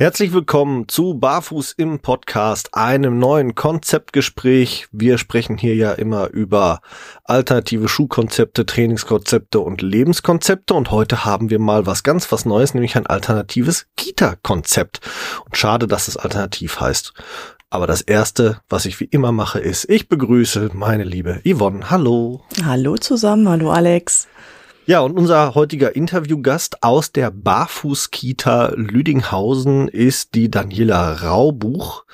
Herzlich willkommen zu Barfuß im Podcast, einem neuen Konzeptgespräch. Wir sprechen hier ja immer über alternative Schuhkonzepte, Trainingskonzepte und Lebenskonzepte und heute haben wir mal was ganz was Neues, nämlich ein alternatives Kita-Konzept. Und schade, dass es alternativ heißt. Aber das erste, was ich wie immer mache, ist, ich begrüße meine liebe Yvonne. Hallo. Hallo zusammen. Hallo Alex. Ja, und unser heutiger Interviewgast aus der Barfuß-Kita Lüdinghausen ist die Daniela Raubuch.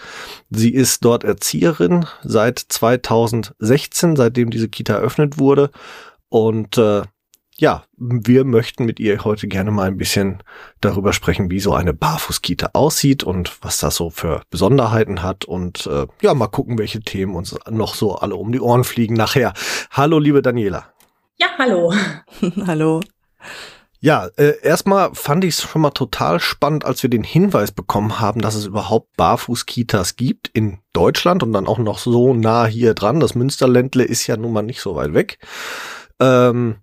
Sie ist dort Erzieherin seit 2016, seitdem diese Kita eröffnet wurde. Und äh, ja, wir möchten mit ihr heute gerne mal ein bisschen darüber sprechen, wie so eine Barfuß-Kita aussieht und was das so für Besonderheiten hat und äh, ja, mal gucken, welche Themen uns noch so alle um die Ohren fliegen nachher. Hallo, liebe Daniela. Ja, hallo. hallo. Ja, äh, erstmal fand ich es schon mal total spannend, als wir den Hinweis bekommen haben, dass es überhaupt Barfuß-Kitas gibt in Deutschland und dann auch noch so nah hier dran. Das Münsterländle ist ja nun mal nicht so weit weg. Ähm,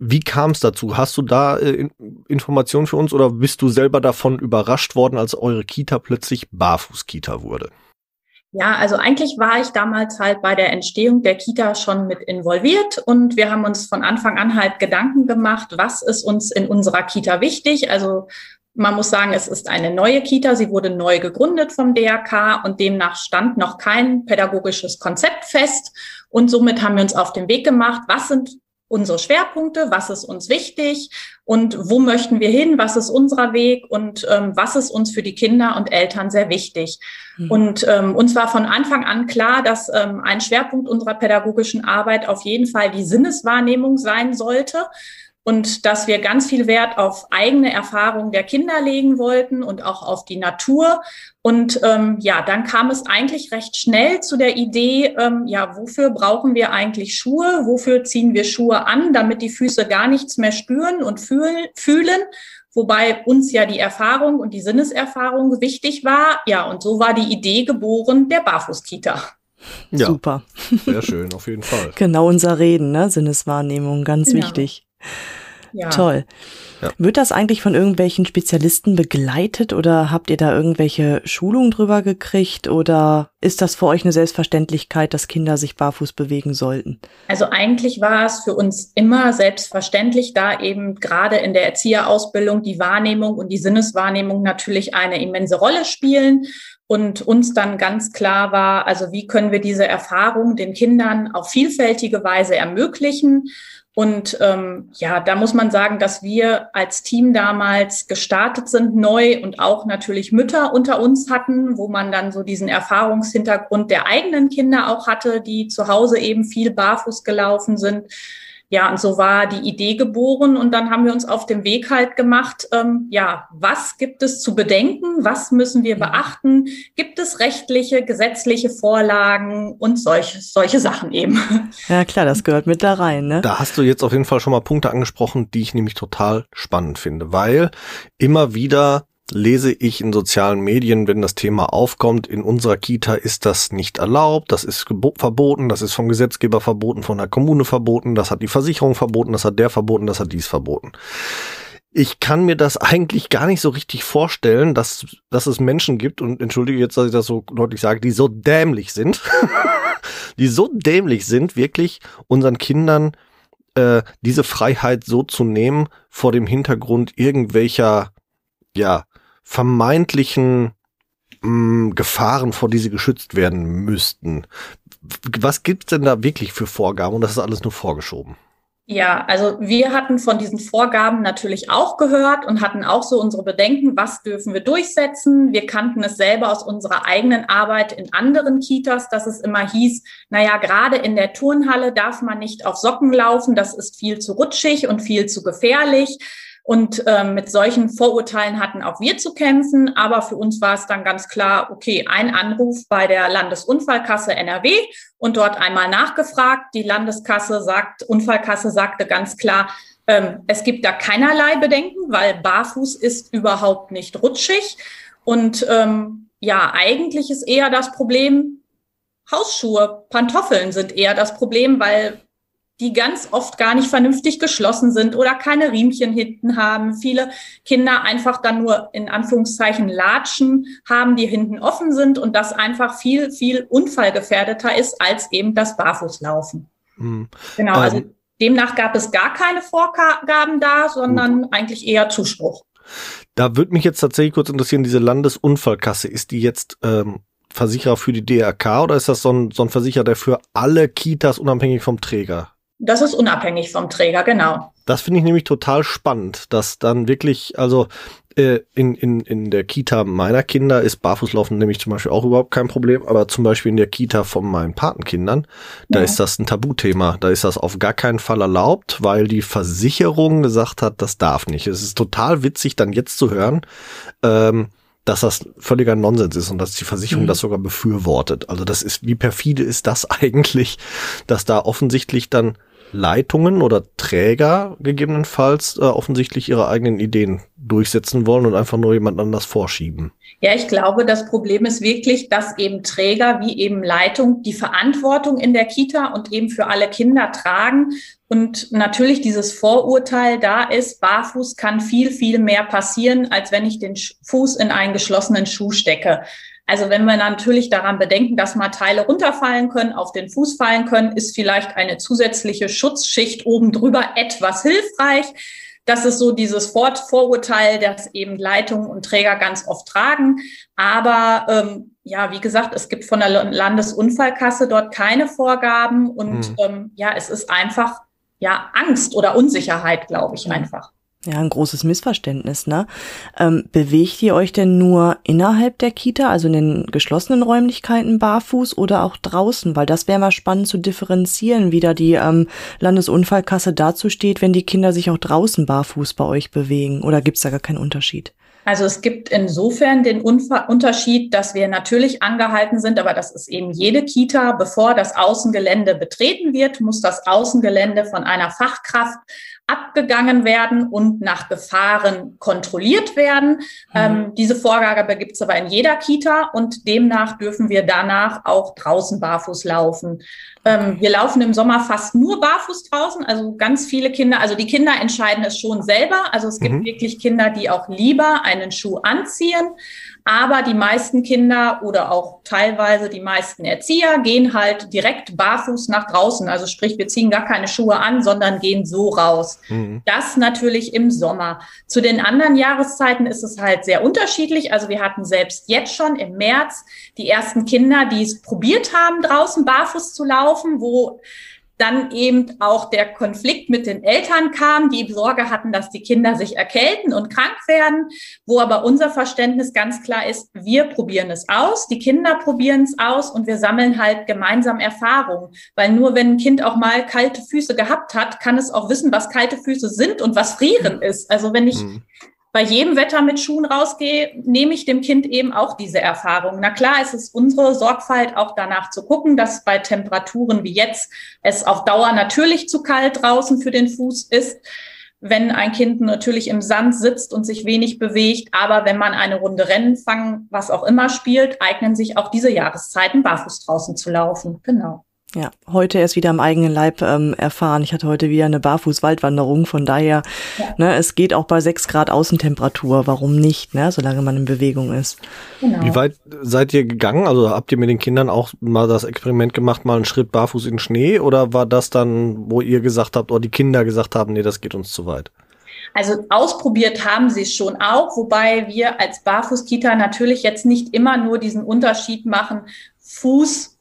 wie kam es dazu? Hast du da äh, Informationen für uns oder bist du selber davon überrascht worden, als eure Kita plötzlich Barfuß-Kita wurde? Ja, also eigentlich war ich damals halt bei der Entstehung der Kita schon mit involviert und wir haben uns von Anfang an halt Gedanken gemacht, was ist uns in unserer Kita wichtig. Also man muss sagen, es ist eine neue Kita. Sie wurde neu gegründet vom DRK und demnach stand noch kein pädagogisches Konzept fest. Und somit haben wir uns auf den Weg gemacht, was sind unsere Schwerpunkte, was ist uns wichtig und wo möchten wir hin, was ist unser Weg und ähm, was ist uns für die Kinder und Eltern sehr wichtig. Mhm. Und ähm, uns war von Anfang an klar, dass ähm, ein Schwerpunkt unserer pädagogischen Arbeit auf jeden Fall die Sinneswahrnehmung sein sollte und dass wir ganz viel Wert auf eigene Erfahrungen der Kinder legen wollten und auch auf die Natur. Und ähm, ja, dann kam es eigentlich recht schnell zu der Idee, ähm, ja, wofür brauchen wir eigentlich Schuhe? Wofür ziehen wir Schuhe an, damit die Füße gar nichts mehr spüren und fühlen? fühlen? Wobei uns ja die Erfahrung und die Sinneserfahrung wichtig war. Ja, und so war die Idee geboren der Barfußkita. Ja, Super. Sehr schön, auf jeden Fall. genau unser Reden, ne? Sinneswahrnehmung, ganz genau. wichtig. Ja. Toll. Ja. Wird das eigentlich von irgendwelchen Spezialisten begleitet oder habt ihr da irgendwelche Schulungen drüber gekriegt oder ist das für euch eine Selbstverständlichkeit, dass Kinder sich barfuß bewegen sollten? Also eigentlich war es für uns immer selbstverständlich, da eben gerade in der Erzieherausbildung die Wahrnehmung und die Sinneswahrnehmung natürlich eine immense Rolle spielen und uns dann ganz klar war, also wie können wir diese Erfahrung den Kindern auf vielfältige Weise ermöglichen und ähm, ja, da muss man sagen, dass wir als Team damals gestartet sind, neu und auch natürlich Mütter unter uns hatten, wo man dann so diesen Erfahrungshintergrund der eigenen Kinder auch hatte, die zu Hause eben viel barfuß gelaufen sind. Ja, und so war die Idee geboren und dann haben wir uns auf dem Weg halt gemacht, ähm, ja, was gibt es zu bedenken, was müssen wir beachten, gibt es rechtliche, gesetzliche Vorlagen und solche, solche Sachen eben. Ja klar, das gehört mit da rein. Ne? Da hast du jetzt auf jeden Fall schon mal Punkte angesprochen, die ich nämlich total spannend finde, weil immer wieder lese ich in sozialen Medien, wenn das Thema aufkommt, in unserer Kita ist das nicht erlaubt, das ist verboten, das ist vom Gesetzgeber verboten, von der Kommune verboten, das hat die Versicherung verboten, das hat der verboten, das hat dies verboten. Ich kann mir das eigentlich gar nicht so richtig vorstellen, dass, dass es Menschen gibt, und entschuldige jetzt, dass ich das so deutlich sage, die so dämlich sind, die so dämlich sind, wirklich unseren Kindern äh, diese Freiheit so zu nehmen vor dem Hintergrund irgendwelcher, ja, vermeintlichen mh, mm, Gefahren, vor die sie geschützt werden müssten. Was gibt's denn da wirklich für Vorgaben? Und das ist alles nur vorgeschoben. Ja, also wir hatten von diesen Vorgaben natürlich auch gehört und hatten auch so unsere Bedenken, was dürfen wir durchsetzen. Wir kannten es selber aus unserer eigenen Arbeit in anderen Kitas, dass es immer hieß, naja, gerade in der Turnhalle darf man nicht auf Socken laufen, das ist viel zu rutschig und viel zu gefährlich. Und ähm, mit solchen Vorurteilen hatten auch wir zu kämpfen. Aber für uns war es dann ganz klar, okay, ein Anruf bei der Landesunfallkasse NRW und dort einmal nachgefragt. Die Landeskasse sagt, Unfallkasse sagte ganz klar, ähm, es gibt da keinerlei Bedenken, weil barfuß ist überhaupt nicht rutschig. Und ähm, ja, eigentlich ist eher das Problem, Hausschuhe, Pantoffeln sind eher das Problem, weil die ganz oft gar nicht vernünftig geschlossen sind oder keine Riemchen hinten haben. Viele Kinder einfach dann nur in Anführungszeichen Latschen haben, die hinten offen sind und das einfach viel, viel unfallgefährdeter ist als eben das Barfußlaufen. Mhm. Genau, also ähm, demnach gab es gar keine Vorgaben da, sondern gut. eigentlich eher Zuspruch. Da würde mich jetzt tatsächlich kurz interessieren, diese Landesunfallkasse, ist die jetzt ähm, Versicherer für die DRK oder ist das so ein, so ein Versicherer, der für alle Kitas unabhängig vom Träger das ist unabhängig vom Träger, genau. Das finde ich nämlich total spannend, dass dann wirklich, also äh, in, in, in der Kita meiner Kinder ist Barfußlaufen nämlich zum Beispiel auch überhaupt kein Problem, aber zum Beispiel in der Kita von meinen Patenkindern, da ja. ist das ein Tabuthema. Da ist das auf gar keinen Fall erlaubt, weil die Versicherung gesagt hat, das darf nicht. Es ist total witzig, dann jetzt zu hören, ähm, dass das völliger Nonsens ist und dass die Versicherung mhm. das sogar befürwortet. Also das ist, wie perfide ist das eigentlich, dass da offensichtlich dann Leitungen oder Träger gegebenenfalls äh, offensichtlich ihre eigenen Ideen durchsetzen wollen und einfach nur jemand anders vorschieben. Ja, ich glaube, das Problem ist wirklich, dass eben Träger wie eben Leitung die Verantwortung in der Kita und eben für alle Kinder tragen. Und natürlich dieses Vorurteil da ist, barfuß kann viel, viel mehr passieren, als wenn ich den Fuß in einen geschlossenen Schuh stecke. Also wenn wir natürlich daran bedenken, dass mal Teile runterfallen können, auf den Fuß fallen können, ist vielleicht eine zusätzliche Schutzschicht oben drüber etwas hilfreich. Das ist so dieses Vorurteil, das eben Leitungen und Träger ganz oft tragen. Aber ähm, ja, wie gesagt, es gibt von der Landesunfallkasse dort keine Vorgaben und mhm. ähm, ja, es ist einfach ja Angst oder Unsicherheit, glaube ich, mhm. einfach. Ja, ein großes Missverständnis, ne? Ähm, bewegt ihr euch denn nur innerhalb der Kita, also in den geschlossenen Räumlichkeiten barfuß oder auch draußen? Weil das wäre mal spannend zu differenzieren, wie da die ähm, Landesunfallkasse dazu steht, wenn die Kinder sich auch draußen barfuß bei euch bewegen. Oder gibt's da gar keinen Unterschied? Also es gibt insofern den Unterschied, dass wir natürlich angehalten sind, aber das ist eben jede Kita, bevor das Außengelände betreten wird, muss das Außengelände von einer Fachkraft abgegangen werden und nach Gefahren kontrolliert werden. Mhm. Ähm, diese Vorgabe gibt es aber in jeder Kita und demnach dürfen wir danach auch draußen barfuß laufen. Ähm, wir laufen im Sommer fast nur barfuß draußen, also ganz viele Kinder, also die Kinder entscheiden es schon selber. Also es gibt mhm. wirklich Kinder, die auch lieber einen Schuh anziehen. Aber die meisten Kinder oder auch teilweise die meisten Erzieher gehen halt direkt barfuß nach draußen. Also sprich, wir ziehen gar keine Schuhe an, sondern gehen so raus. Mhm. Das natürlich im Sommer. Zu den anderen Jahreszeiten ist es halt sehr unterschiedlich. Also wir hatten selbst jetzt schon im März die ersten Kinder, die es probiert haben, draußen barfuß zu laufen, wo dann eben auch der Konflikt mit den Eltern kam, die Sorge hatten, dass die Kinder sich erkälten und krank werden, wo aber unser Verständnis ganz klar ist, wir probieren es aus, die Kinder probieren es aus und wir sammeln halt gemeinsam Erfahrungen, weil nur wenn ein Kind auch mal kalte Füße gehabt hat, kann es auch wissen, was kalte Füße sind und was Frieren ist. Also wenn ich mhm bei jedem Wetter mit Schuhen rausgehe, nehme ich dem Kind eben auch diese Erfahrung. Na klar, es ist unsere Sorgfalt auch danach zu gucken, dass bei Temperaturen wie jetzt es auf Dauer natürlich zu kalt draußen für den Fuß ist wenn ein Kind natürlich im Sand sitzt und sich wenig bewegt. Aber wenn man eine Runde Rennen fangen, was auch immer spielt, eignen sich auch diese Jahreszeiten, barfuß draußen zu laufen. Genau. Ja, heute erst wieder am eigenen Leib ähm, erfahren. Ich hatte heute wieder eine Barfußwaldwanderung, von daher, ja. ne, es geht auch bei sechs Grad Außentemperatur. Warum nicht, ne, solange man in Bewegung ist. Genau. Wie weit seid ihr gegangen? Also habt ihr mit den Kindern auch mal das Experiment gemacht, mal einen Schritt barfuß in Schnee? Oder war das dann, wo ihr gesagt habt, oder die Kinder gesagt haben, nee, das geht uns zu weit? Also ausprobiert haben sie es schon auch, wobei wir als Barfußkita natürlich jetzt nicht immer nur diesen Unterschied machen, Fuß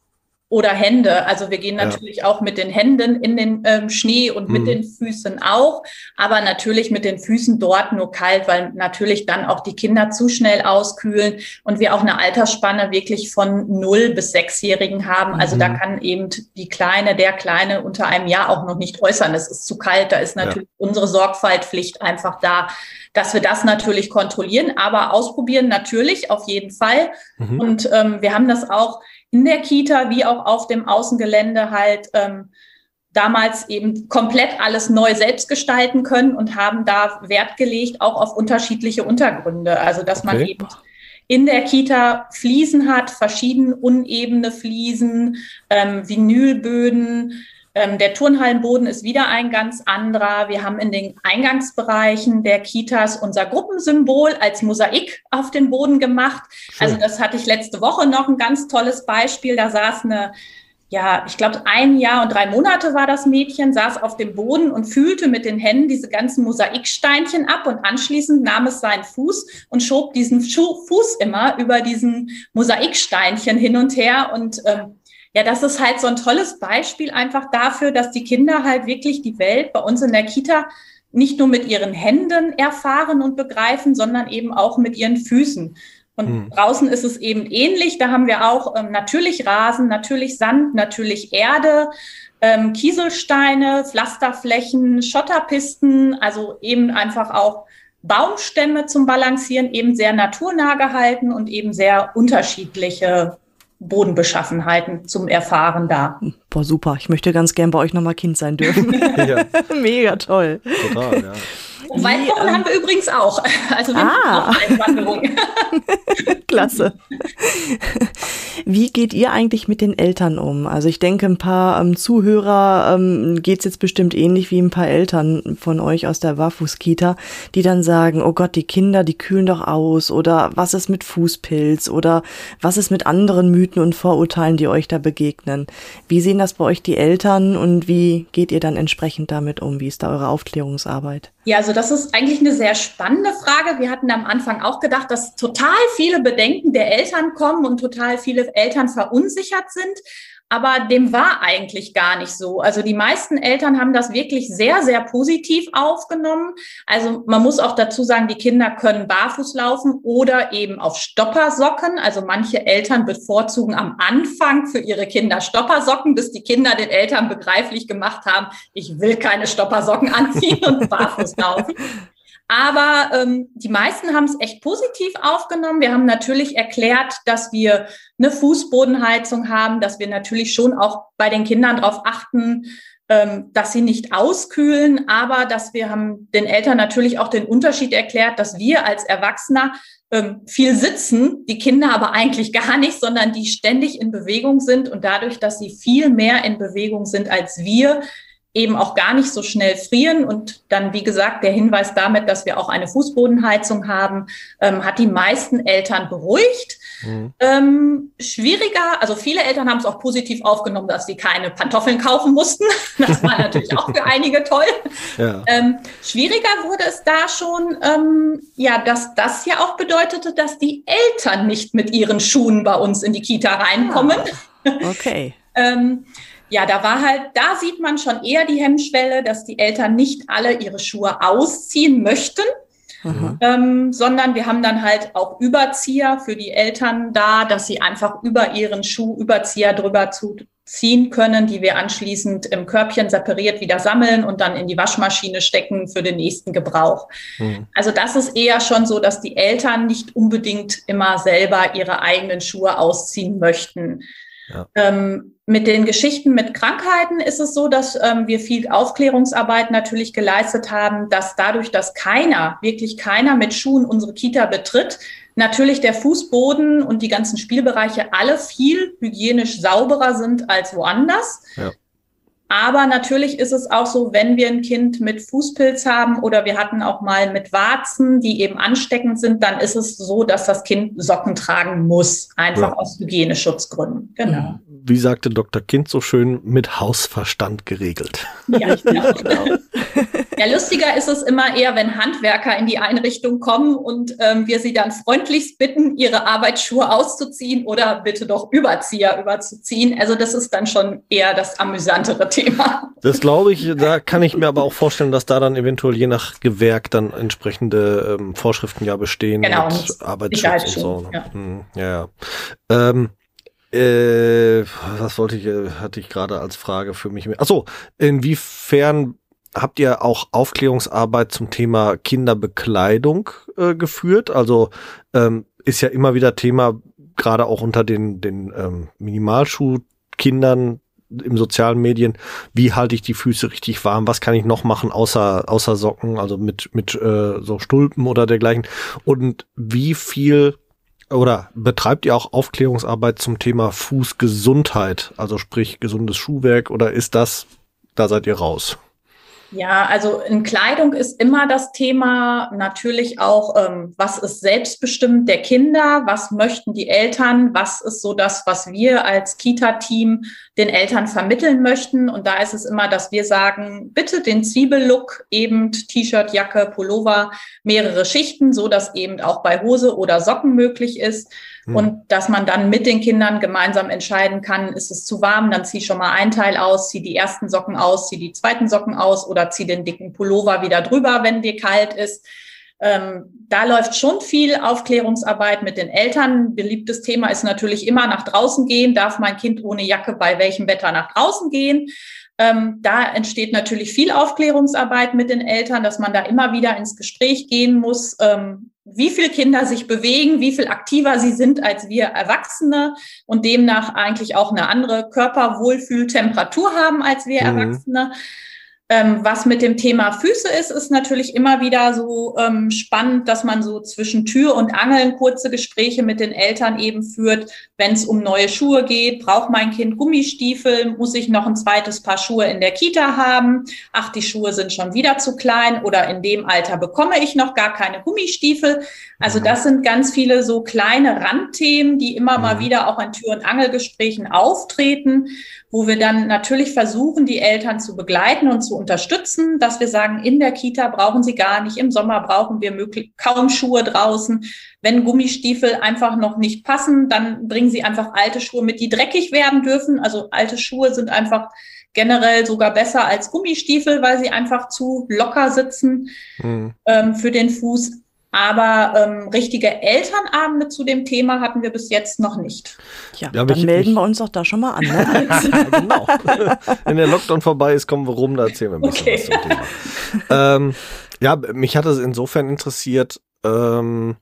oder Hände. Also wir gehen natürlich ja. auch mit den Händen in den ähm, Schnee und mit mhm. den Füßen auch, aber natürlich mit den Füßen dort nur kalt, weil natürlich dann auch die Kinder zu schnell auskühlen und wir auch eine Altersspanne wirklich von null bis sechsjährigen haben. Also mhm. da kann eben die Kleine, der Kleine unter einem Jahr auch noch nicht äußern. Es ist zu kalt. Da ist natürlich ja. unsere Sorgfaltpflicht einfach da, dass wir das natürlich kontrollieren, aber ausprobieren natürlich auf jeden Fall. Mhm. Und ähm, wir haben das auch in der Kita wie auch auf dem Außengelände halt ähm, damals eben komplett alles neu selbst gestalten können und haben da Wert gelegt, auch auf unterschiedliche Untergründe. Also dass okay. man eben in der Kita Fliesen hat, verschieden unebene Fliesen, ähm, Vinylböden, ähm, der Turnhallenboden ist wieder ein ganz anderer. Wir haben in den Eingangsbereichen der Kitas unser Gruppensymbol als Mosaik auf den Boden gemacht. Schön. Also das hatte ich letzte Woche noch ein ganz tolles Beispiel. Da saß eine ja, ich glaube, ein Jahr und drei Monate war das Mädchen, saß auf dem Boden und fühlte mit den Händen diese ganzen Mosaiksteinchen ab und anschließend nahm es seinen Fuß und schob diesen Fuß immer über diesen Mosaiksteinchen hin und her und ähm, ja, das ist halt so ein tolles Beispiel einfach dafür, dass die Kinder halt wirklich die Welt bei uns in der Kita nicht nur mit ihren Händen erfahren und begreifen, sondern eben auch mit ihren Füßen. Und hm. draußen ist es eben ähnlich. Da haben wir auch ähm, natürlich Rasen, natürlich Sand, natürlich Erde, ähm, Kieselsteine, Pflasterflächen, Schotterpisten, also eben einfach auch Baumstämme zum Balancieren, eben sehr naturnah gehalten und eben sehr unterschiedliche Bodenbeschaffenheiten zum Erfahren da. Boah, super. Ich möchte ganz gern bei euch nochmal Kind sein dürfen. ja. Mega toll. Total, ja. Waldwochen ähm, haben wir übrigens auch. Also wir ah. auch eine Wanderung. Klasse. Wie geht ihr eigentlich mit den Eltern um? Also ich denke, ein paar ähm, Zuhörer ähm, geht es jetzt bestimmt ähnlich wie ein paar Eltern von euch aus der Wafus-Kita, die dann sagen, oh Gott, die Kinder, die kühlen doch aus oder was ist mit Fußpilz oder was ist mit anderen Mythen und Vorurteilen, die euch da begegnen. Wie sehen das bei euch die Eltern und wie geht ihr dann entsprechend damit um? Wie ist da eure Aufklärungsarbeit? Ja, also das ist eigentlich eine sehr spannende Frage. Wir hatten am Anfang auch gedacht, dass total viele Bedenken der Eltern kommen und total viele Eltern verunsichert sind. Aber dem war eigentlich gar nicht so. Also die meisten Eltern haben das wirklich sehr, sehr positiv aufgenommen. Also man muss auch dazu sagen, die Kinder können barfuß laufen oder eben auf Stoppersocken. Also manche Eltern bevorzugen am Anfang für ihre Kinder Stoppersocken, bis die Kinder den Eltern begreiflich gemacht haben, ich will keine Stoppersocken anziehen und barfuß laufen. Aber ähm, die meisten haben es echt positiv aufgenommen. Wir haben natürlich erklärt, dass wir eine Fußbodenheizung haben, dass wir natürlich schon auch bei den Kindern darauf achten, ähm, dass sie nicht auskühlen, aber dass wir haben den Eltern natürlich auch den Unterschied erklärt, dass wir als Erwachsener ähm, viel sitzen, die Kinder aber eigentlich gar nicht, sondern die ständig in Bewegung sind und dadurch, dass sie viel mehr in Bewegung sind als wir, eben auch gar nicht so schnell frieren. Und dann, wie gesagt, der Hinweis damit, dass wir auch eine Fußbodenheizung haben, ähm, hat die meisten Eltern beruhigt. Mhm. Ähm, schwieriger, also viele Eltern haben es auch positiv aufgenommen, dass sie keine Pantoffeln kaufen mussten. Das war natürlich auch für einige toll. Ja. Ähm, schwieriger wurde es da schon, ähm, ja, dass das ja auch bedeutete, dass die Eltern nicht mit ihren Schuhen bei uns in die Kita reinkommen. Ah, okay. Ja, da war halt, da sieht man schon eher die Hemmschwelle, dass die Eltern nicht alle ihre Schuhe ausziehen möchten, mhm. ähm, sondern wir haben dann halt auch Überzieher für die Eltern da, dass sie einfach über ihren Schuhüberzieher drüber zu ziehen können, die wir anschließend im Körbchen separiert wieder sammeln und dann in die Waschmaschine stecken für den nächsten Gebrauch. Mhm. Also das ist eher schon so, dass die Eltern nicht unbedingt immer selber ihre eigenen Schuhe ausziehen möchten. Ja. Ähm, mit den Geschichten mit Krankheiten ist es so, dass ähm, wir viel Aufklärungsarbeit natürlich geleistet haben, dass dadurch, dass keiner, wirklich keiner mit Schuhen unsere Kita betritt, natürlich der Fußboden und die ganzen Spielbereiche alle viel hygienisch sauberer sind als woanders. Ja. Aber natürlich ist es auch so, wenn wir ein Kind mit Fußpilz haben oder wir hatten auch mal mit Warzen, die eben ansteckend sind, dann ist es so, dass das Kind Socken tragen muss, einfach ja. aus Hygieneschutzgründen. Genau. Wie sagte Dr. Kind so schön, mit Hausverstand geregelt. Ja, genau. Ja, lustiger ist es immer eher, wenn Handwerker in die Einrichtung kommen und ähm, wir sie dann freundlichst bitten, ihre Arbeitsschuhe auszuziehen oder bitte doch Überzieher überzuziehen. Also das ist dann schon eher das amüsantere Thema. Das glaube ich, da kann ich mir aber auch vorstellen, dass da dann eventuell je nach Gewerk dann entsprechende ähm, Vorschriften ja bestehen genau, mit Arbeitsschutz und so. Ja, hm, ja. Ähm, äh, was wollte ich, äh, hatte ich gerade als Frage für mich? Achso, inwiefern habt ihr auch Aufklärungsarbeit zum Thema Kinderbekleidung äh, geführt? Also ähm, ist ja immer wieder Thema, gerade auch unter den, den ähm, Minimalschuhkindern im sozialen Medien, wie halte ich die Füße richtig warm, was kann ich noch machen außer, außer Socken, also mit, mit äh, so Stulpen oder dergleichen. Und wie viel oder betreibt ihr auch Aufklärungsarbeit zum Thema Fußgesundheit, also sprich gesundes Schuhwerk oder ist das, da seid ihr raus? Ja, also in Kleidung ist immer das Thema natürlich auch, ähm, was ist selbstbestimmt der Kinder, was möchten die Eltern, was ist so das, was wir als Kita-Team den Eltern vermitteln möchten. Und da ist es immer, dass wir sagen, bitte den Zwiebellook, eben T-Shirt, Jacke, Pullover, mehrere Schichten, so dass eben auch bei Hose oder Socken möglich ist. Mhm. Und dass man dann mit den Kindern gemeinsam entscheiden kann, ist es zu warm, dann zieh schon mal ein Teil aus, zieh die ersten Socken aus, zieh die zweiten Socken aus oder zieh den dicken Pullover wieder drüber, wenn dir kalt ist. Ähm, da läuft schon viel Aufklärungsarbeit mit den Eltern. Beliebtes Thema ist natürlich immer nach draußen gehen. Darf mein Kind ohne Jacke bei welchem Wetter nach draußen gehen? Ähm, da entsteht natürlich viel Aufklärungsarbeit mit den Eltern, dass man da immer wieder ins Gespräch gehen muss. Ähm, wie viel Kinder sich bewegen, wie viel aktiver sie sind als wir Erwachsene und demnach eigentlich auch eine andere Körperwohlfühltemperatur haben als wir mhm. Erwachsene. Ähm, was mit dem Thema Füße ist, ist natürlich immer wieder so ähm, spannend, dass man so zwischen Tür und Angeln kurze Gespräche mit den Eltern eben führt, wenn es um neue Schuhe geht. Braucht mein Kind Gummistiefel? Muss ich noch ein zweites Paar Schuhe in der Kita haben? Ach, die Schuhe sind schon wieder zu klein oder in dem Alter bekomme ich noch gar keine Gummistiefel. Also mhm. das sind ganz viele so kleine Randthemen, die immer mal mhm. wieder auch in Tür- und Angelgesprächen auftreten wo wir dann natürlich versuchen, die Eltern zu begleiten und zu unterstützen, dass wir sagen, in der Kita brauchen sie gar nicht, im Sommer brauchen wir möglich kaum Schuhe draußen. Wenn Gummistiefel einfach noch nicht passen, dann bringen sie einfach alte Schuhe mit, die dreckig werden dürfen. Also alte Schuhe sind einfach generell sogar besser als Gummistiefel, weil sie einfach zu locker sitzen mhm. ähm, für den Fuß. Aber ähm, richtige Elternabende zu dem Thema hatten wir bis jetzt noch nicht. Ja, ja dann melden wir uns auch da schon mal an. Ne? genau. Wenn der Lockdown vorbei ist, kommen wir rum, da erzählen wir ein bisschen okay. was zum Thema. ähm, ja, mich hat es insofern interessiert, ähm,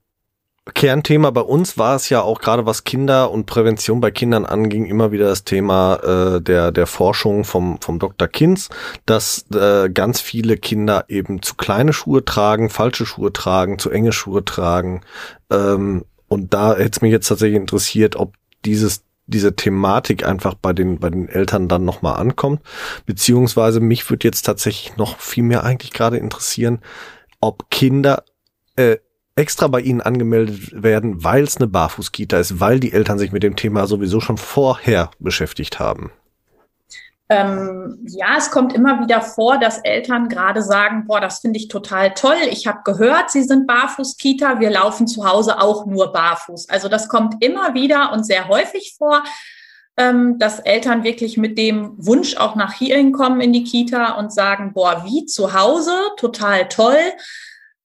Kernthema bei uns war es ja auch gerade was Kinder und Prävention bei Kindern anging, immer wieder das Thema äh, der, der Forschung vom, vom Dr. Kinz, dass äh, ganz viele Kinder eben zu kleine Schuhe tragen, falsche Schuhe tragen, zu enge Schuhe tragen. Ähm, und da hätte es mich jetzt tatsächlich interessiert, ob dieses diese Thematik einfach bei den bei den Eltern dann nochmal ankommt, beziehungsweise mich würde jetzt tatsächlich noch viel mehr eigentlich gerade interessieren, ob Kinder äh, extra bei Ihnen angemeldet werden, weil es eine Barfußkita ist, weil die Eltern sich mit dem Thema sowieso schon vorher beschäftigt haben? Ähm, ja, es kommt immer wieder vor, dass Eltern gerade sagen, boah, das finde ich total toll. Ich habe gehört, Sie sind Barfußkita. Wir laufen zu Hause auch nur barfuß. Also das kommt immer wieder und sehr häufig vor, ähm, dass Eltern wirklich mit dem Wunsch auch nach hier hinkommen in die Kita und sagen, boah, wie zu Hause, total toll.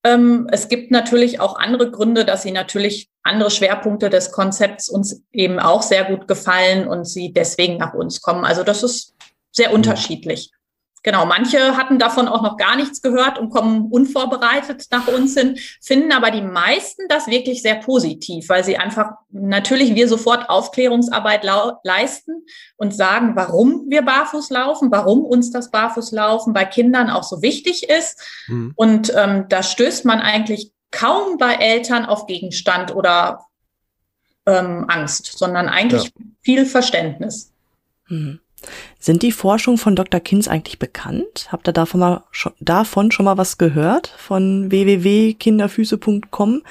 Ähm, es gibt natürlich auch andere Gründe, dass sie natürlich andere Schwerpunkte des Konzepts uns eben auch sehr gut gefallen und sie deswegen nach uns kommen. Also das ist sehr mhm. unterschiedlich. Genau, manche hatten davon auch noch gar nichts gehört und kommen unvorbereitet nach uns hin, finden aber die meisten das wirklich sehr positiv, weil sie einfach natürlich wir sofort Aufklärungsarbeit leisten und sagen, warum wir barfuß laufen, warum uns das Barfußlaufen bei Kindern auch so wichtig ist. Mhm. Und ähm, da stößt man eigentlich kaum bei Eltern auf Gegenstand oder ähm, Angst, sondern eigentlich ja. viel Verständnis. Mhm. Sind die Forschungen von Dr. Kinz eigentlich bekannt? Habt ihr davon, mal, davon schon mal was gehört? Von www.kinderfüße.com?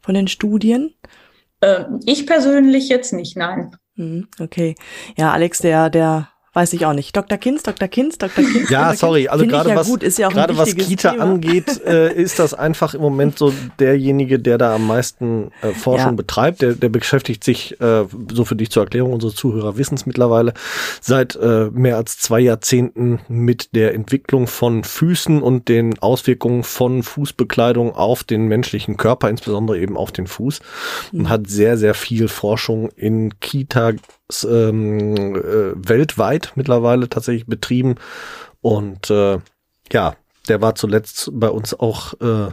Von den Studien? Ähm, ich persönlich jetzt nicht, nein. Hm, okay. Ja, Alex, der, der weiß ich auch nicht. Dr. Kinz, Dr. Kinz, Dr. Kinz. Ja, Dr. sorry, also gerade ja was, gut, ja gerade was Kita Thema. angeht, äh, ist das einfach im Moment so derjenige, der da am meisten äh, Forschung ja. betreibt. Der, der beschäftigt sich, äh, so für dich zur Erklärung, unsere Zuhörer wissen es mittlerweile, seit äh, mehr als zwei Jahrzehnten mit der Entwicklung von Füßen und den Auswirkungen von Fußbekleidung auf den menschlichen Körper, insbesondere eben auf den Fuß. Mhm. Und hat sehr, sehr viel Forschung in Kita ähm, äh, weltweit mittlerweile tatsächlich betrieben. Und äh, ja, der war zuletzt bei uns auch äh,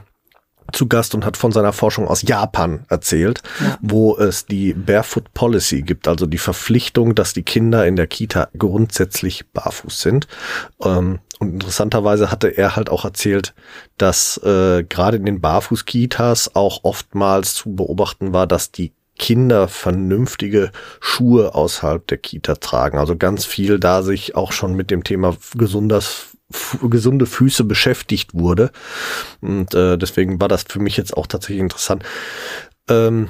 zu Gast und hat von seiner Forschung aus Japan erzählt, ja. wo es die Barefoot Policy gibt, also die Verpflichtung, dass die Kinder in der Kita grundsätzlich barfuß sind. Ähm, und interessanterweise hatte er halt auch erzählt, dass äh, gerade in den Barfuß-Kitas auch oftmals zu beobachten war, dass die Kinder vernünftige Schuhe außerhalb der Kita tragen. Also ganz viel da sich auch schon mit dem Thema gesundes, gesunde Füße beschäftigt wurde. Und äh, deswegen war das für mich jetzt auch tatsächlich interessant. Ähm,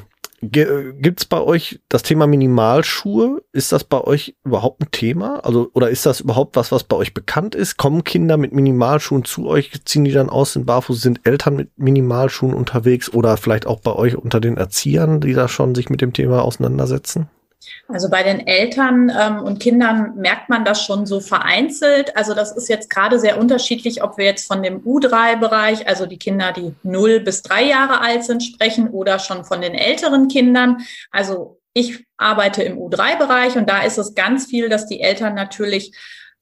Gibt es bei euch das Thema Minimalschuhe? Ist das bei euch überhaupt ein Thema? Also, oder ist das überhaupt was, was bei euch bekannt ist? Kommen Kinder mit Minimalschuhen zu euch? Ziehen die dann aus, sind barfuß? Sind Eltern mit Minimalschuhen unterwegs? Oder vielleicht auch bei euch unter den Erziehern, die da schon sich mit dem Thema auseinandersetzen? Also bei den Eltern ähm, und Kindern merkt man das schon so vereinzelt. Also das ist jetzt gerade sehr unterschiedlich, ob wir jetzt von dem U3-Bereich, also die Kinder, die 0 bis 3 Jahre alt sind, sprechen oder schon von den älteren Kindern. Also ich arbeite im U3-Bereich und da ist es ganz viel, dass die Eltern natürlich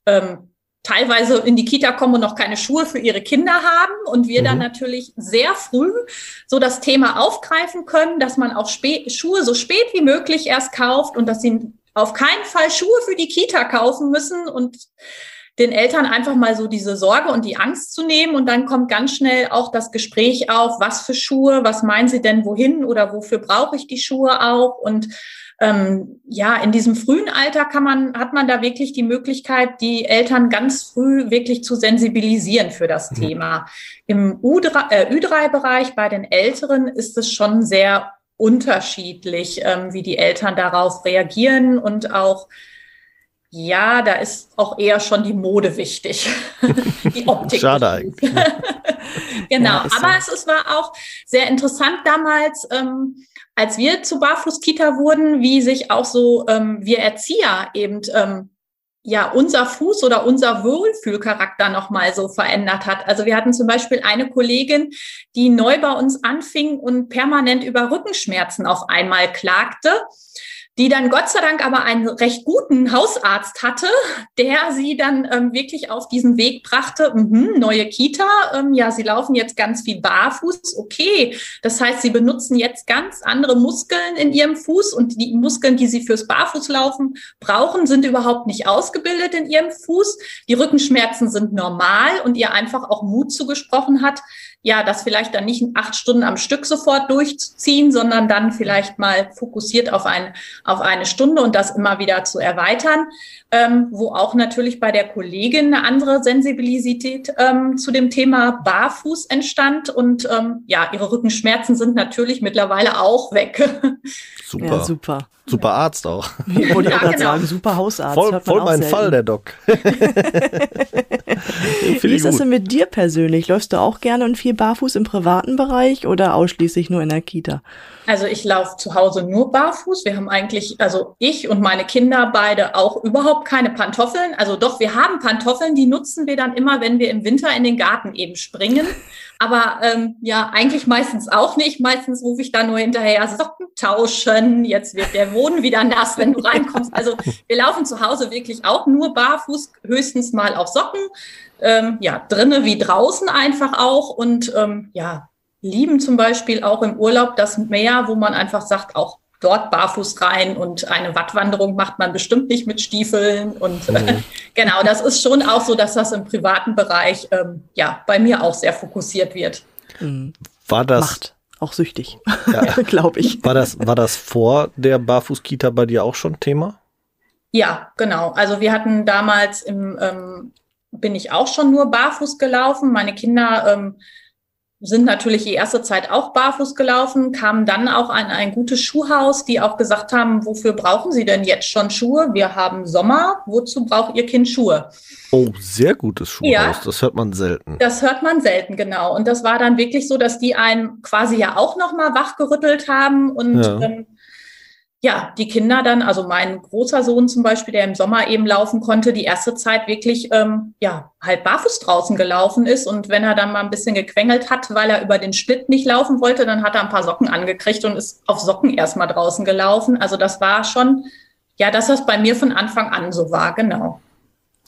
ähm, teilweise in die Kita kommen und noch keine Schuhe für ihre Kinder haben und wir mhm. dann natürlich sehr früh so das Thema aufgreifen können, dass man auch spät, Schuhe so spät wie möglich erst kauft und dass sie auf keinen Fall Schuhe für die Kita kaufen müssen und den Eltern einfach mal so diese Sorge und die Angst zu nehmen und dann kommt ganz schnell auch das Gespräch auf, was für Schuhe, was meinen Sie denn wohin oder wofür brauche ich die Schuhe auch und ähm, ja, in diesem frühen Alter kann man, hat man da wirklich die Möglichkeit, die Eltern ganz früh wirklich zu sensibilisieren für das mhm. Thema. Im U3, äh, Ü3-Bereich bei den Älteren ist es schon sehr unterschiedlich, ähm, wie die Eltern darauf reagieren und auch ja, da ist auch eher schon die Mode wichtig. die Optik. Schade eigentlich. genau. Ja, Aber so. es, es, war auch sehr interessant damals, ähm, als wir zu Barfuß-Kita wurden, wie sich auch so ähm, wir Erzieher eben ähm, ja unser Fuß oder unser Wohlfühlcharakter nochmal so verändert hat. Also wir hatten zum Beispiel eine Kollegin, die neu bei uns anfing und permanent über Rückenschmerzen auf einmal klagte die dann Gott sei Dank aber einen recht guten Hausarzt hatte, der sie dann ähm, wirklich auf diesen Weg brachte, mh, neue Kita, ähm, ja, sie laufen jetzt ganz viel barfuß, okay. Das heißt, sie benutzen jetzt ganz andere Muskeln in ihrem Fuß und die Muskeln, die sie fürs Barfußlaufen brauchen, sind überhaupt nicht ausgebildet in ihrem Fuß. Die Rückenschmerzen sind normal und ihr einfach auch Mut zugesprochen hat, ja, das vielleicht dann nicht acht Stunden am Stück sofort durchzuziehen, sondern dann vielleicht mal fokussiert auf, ein, auf eine Stunde und das immer wieder zu erweitern, ähm, wo auch natürlich bei der Kollegin eine andere Sensibilität ähm, zu dem Thema Barfuß entstand und ähm, ja, ihre Rückenschmerzen sind natürlich mittlerweile auch weg. Super. Ja, super. Super Arzt auch. Ich wollte ja, gerade genau. sagen, super Hausarzt. Voll, voll mein selten. Fall, der Doc. Wie ist das denn mit dir persönlich? Läufst du auch gerne und viel barfuß im privaten Bereich oder ausschließlich nur in der Kita? Also ich laufe zu Hause nur barfuß. Wir haben eigentlich, also ich und meine Kinder beide auch überhaupt keine Pantoffeln. Also doch, wir haben Pantoffeln, die nutzen wir dann immer, wenn wir im Winter in den Garten eben springen. Aber ähm, ja, eigentlich meistens auch nicht. Meistens rufe ich dann nur hinterher, Socken tauschen, jetzt wird der Wohnen wieder nass, wenn du reinkommst. Also wir laufen zu Hause wirklich auch nur barfuß, höchstens mal auf Socken. Ähm, ja, drinnen wie draußen einfach auch. Und ähm, ja, lieben zum Beispiel auch im Urlaub das Meer, wo man einfach sagt, auch dort barfuß rein und eine Wattwanderung macht man bestimmt nicht mit Stiefeln. Und mhm. genau, das ist schon auch so, dass das im privaten Bereich ähm, ja bei mir auch sehr fokussiert wird. Mhm. War das Macht auch süchtig, ja. glaube ich. War das, war das vor der Barfußkita bei dir auch schon Thema? Ja, genau. Also wir hatten damals im, ähm, bin ich auch schon nur barfuß gelaufen. Meine Kinder ähm, sind natürlich die erste Zeit auch barfuß gelaufen, kamen dann auch an ein gutes Schuhhaus, die auch gesagt haben, wofür brauchen Sie denn jetzt schon Schuhe? Wir haben Sommer, wozu braucht Ihr Kind Schuhe? Oh, sehr gutes Schuhhaus, ja, das hört man selten. Das hört man selten, genau. Und das war dann wirklich so, dass die einen quasi ja auch nochmal wachgerüttelt haben und ja. ähm, ja, die Kinder dann, also mein großer Sohn zum Beispiel, der im Sommer eben laufen konnte, die erste Zeit wirklich ähm, ja halt barfuß draußen gelaufen ist und wenn er dann mal ein bisschen gequengelt hat, weil er über den Schnitt nicht laufen wollte, dann hat er ein paar Socken angekriegt und ist auf Socken erstmal draußen gelaufen. Also das war schon, ja, dass das bei mir von Anfang an so war, genau.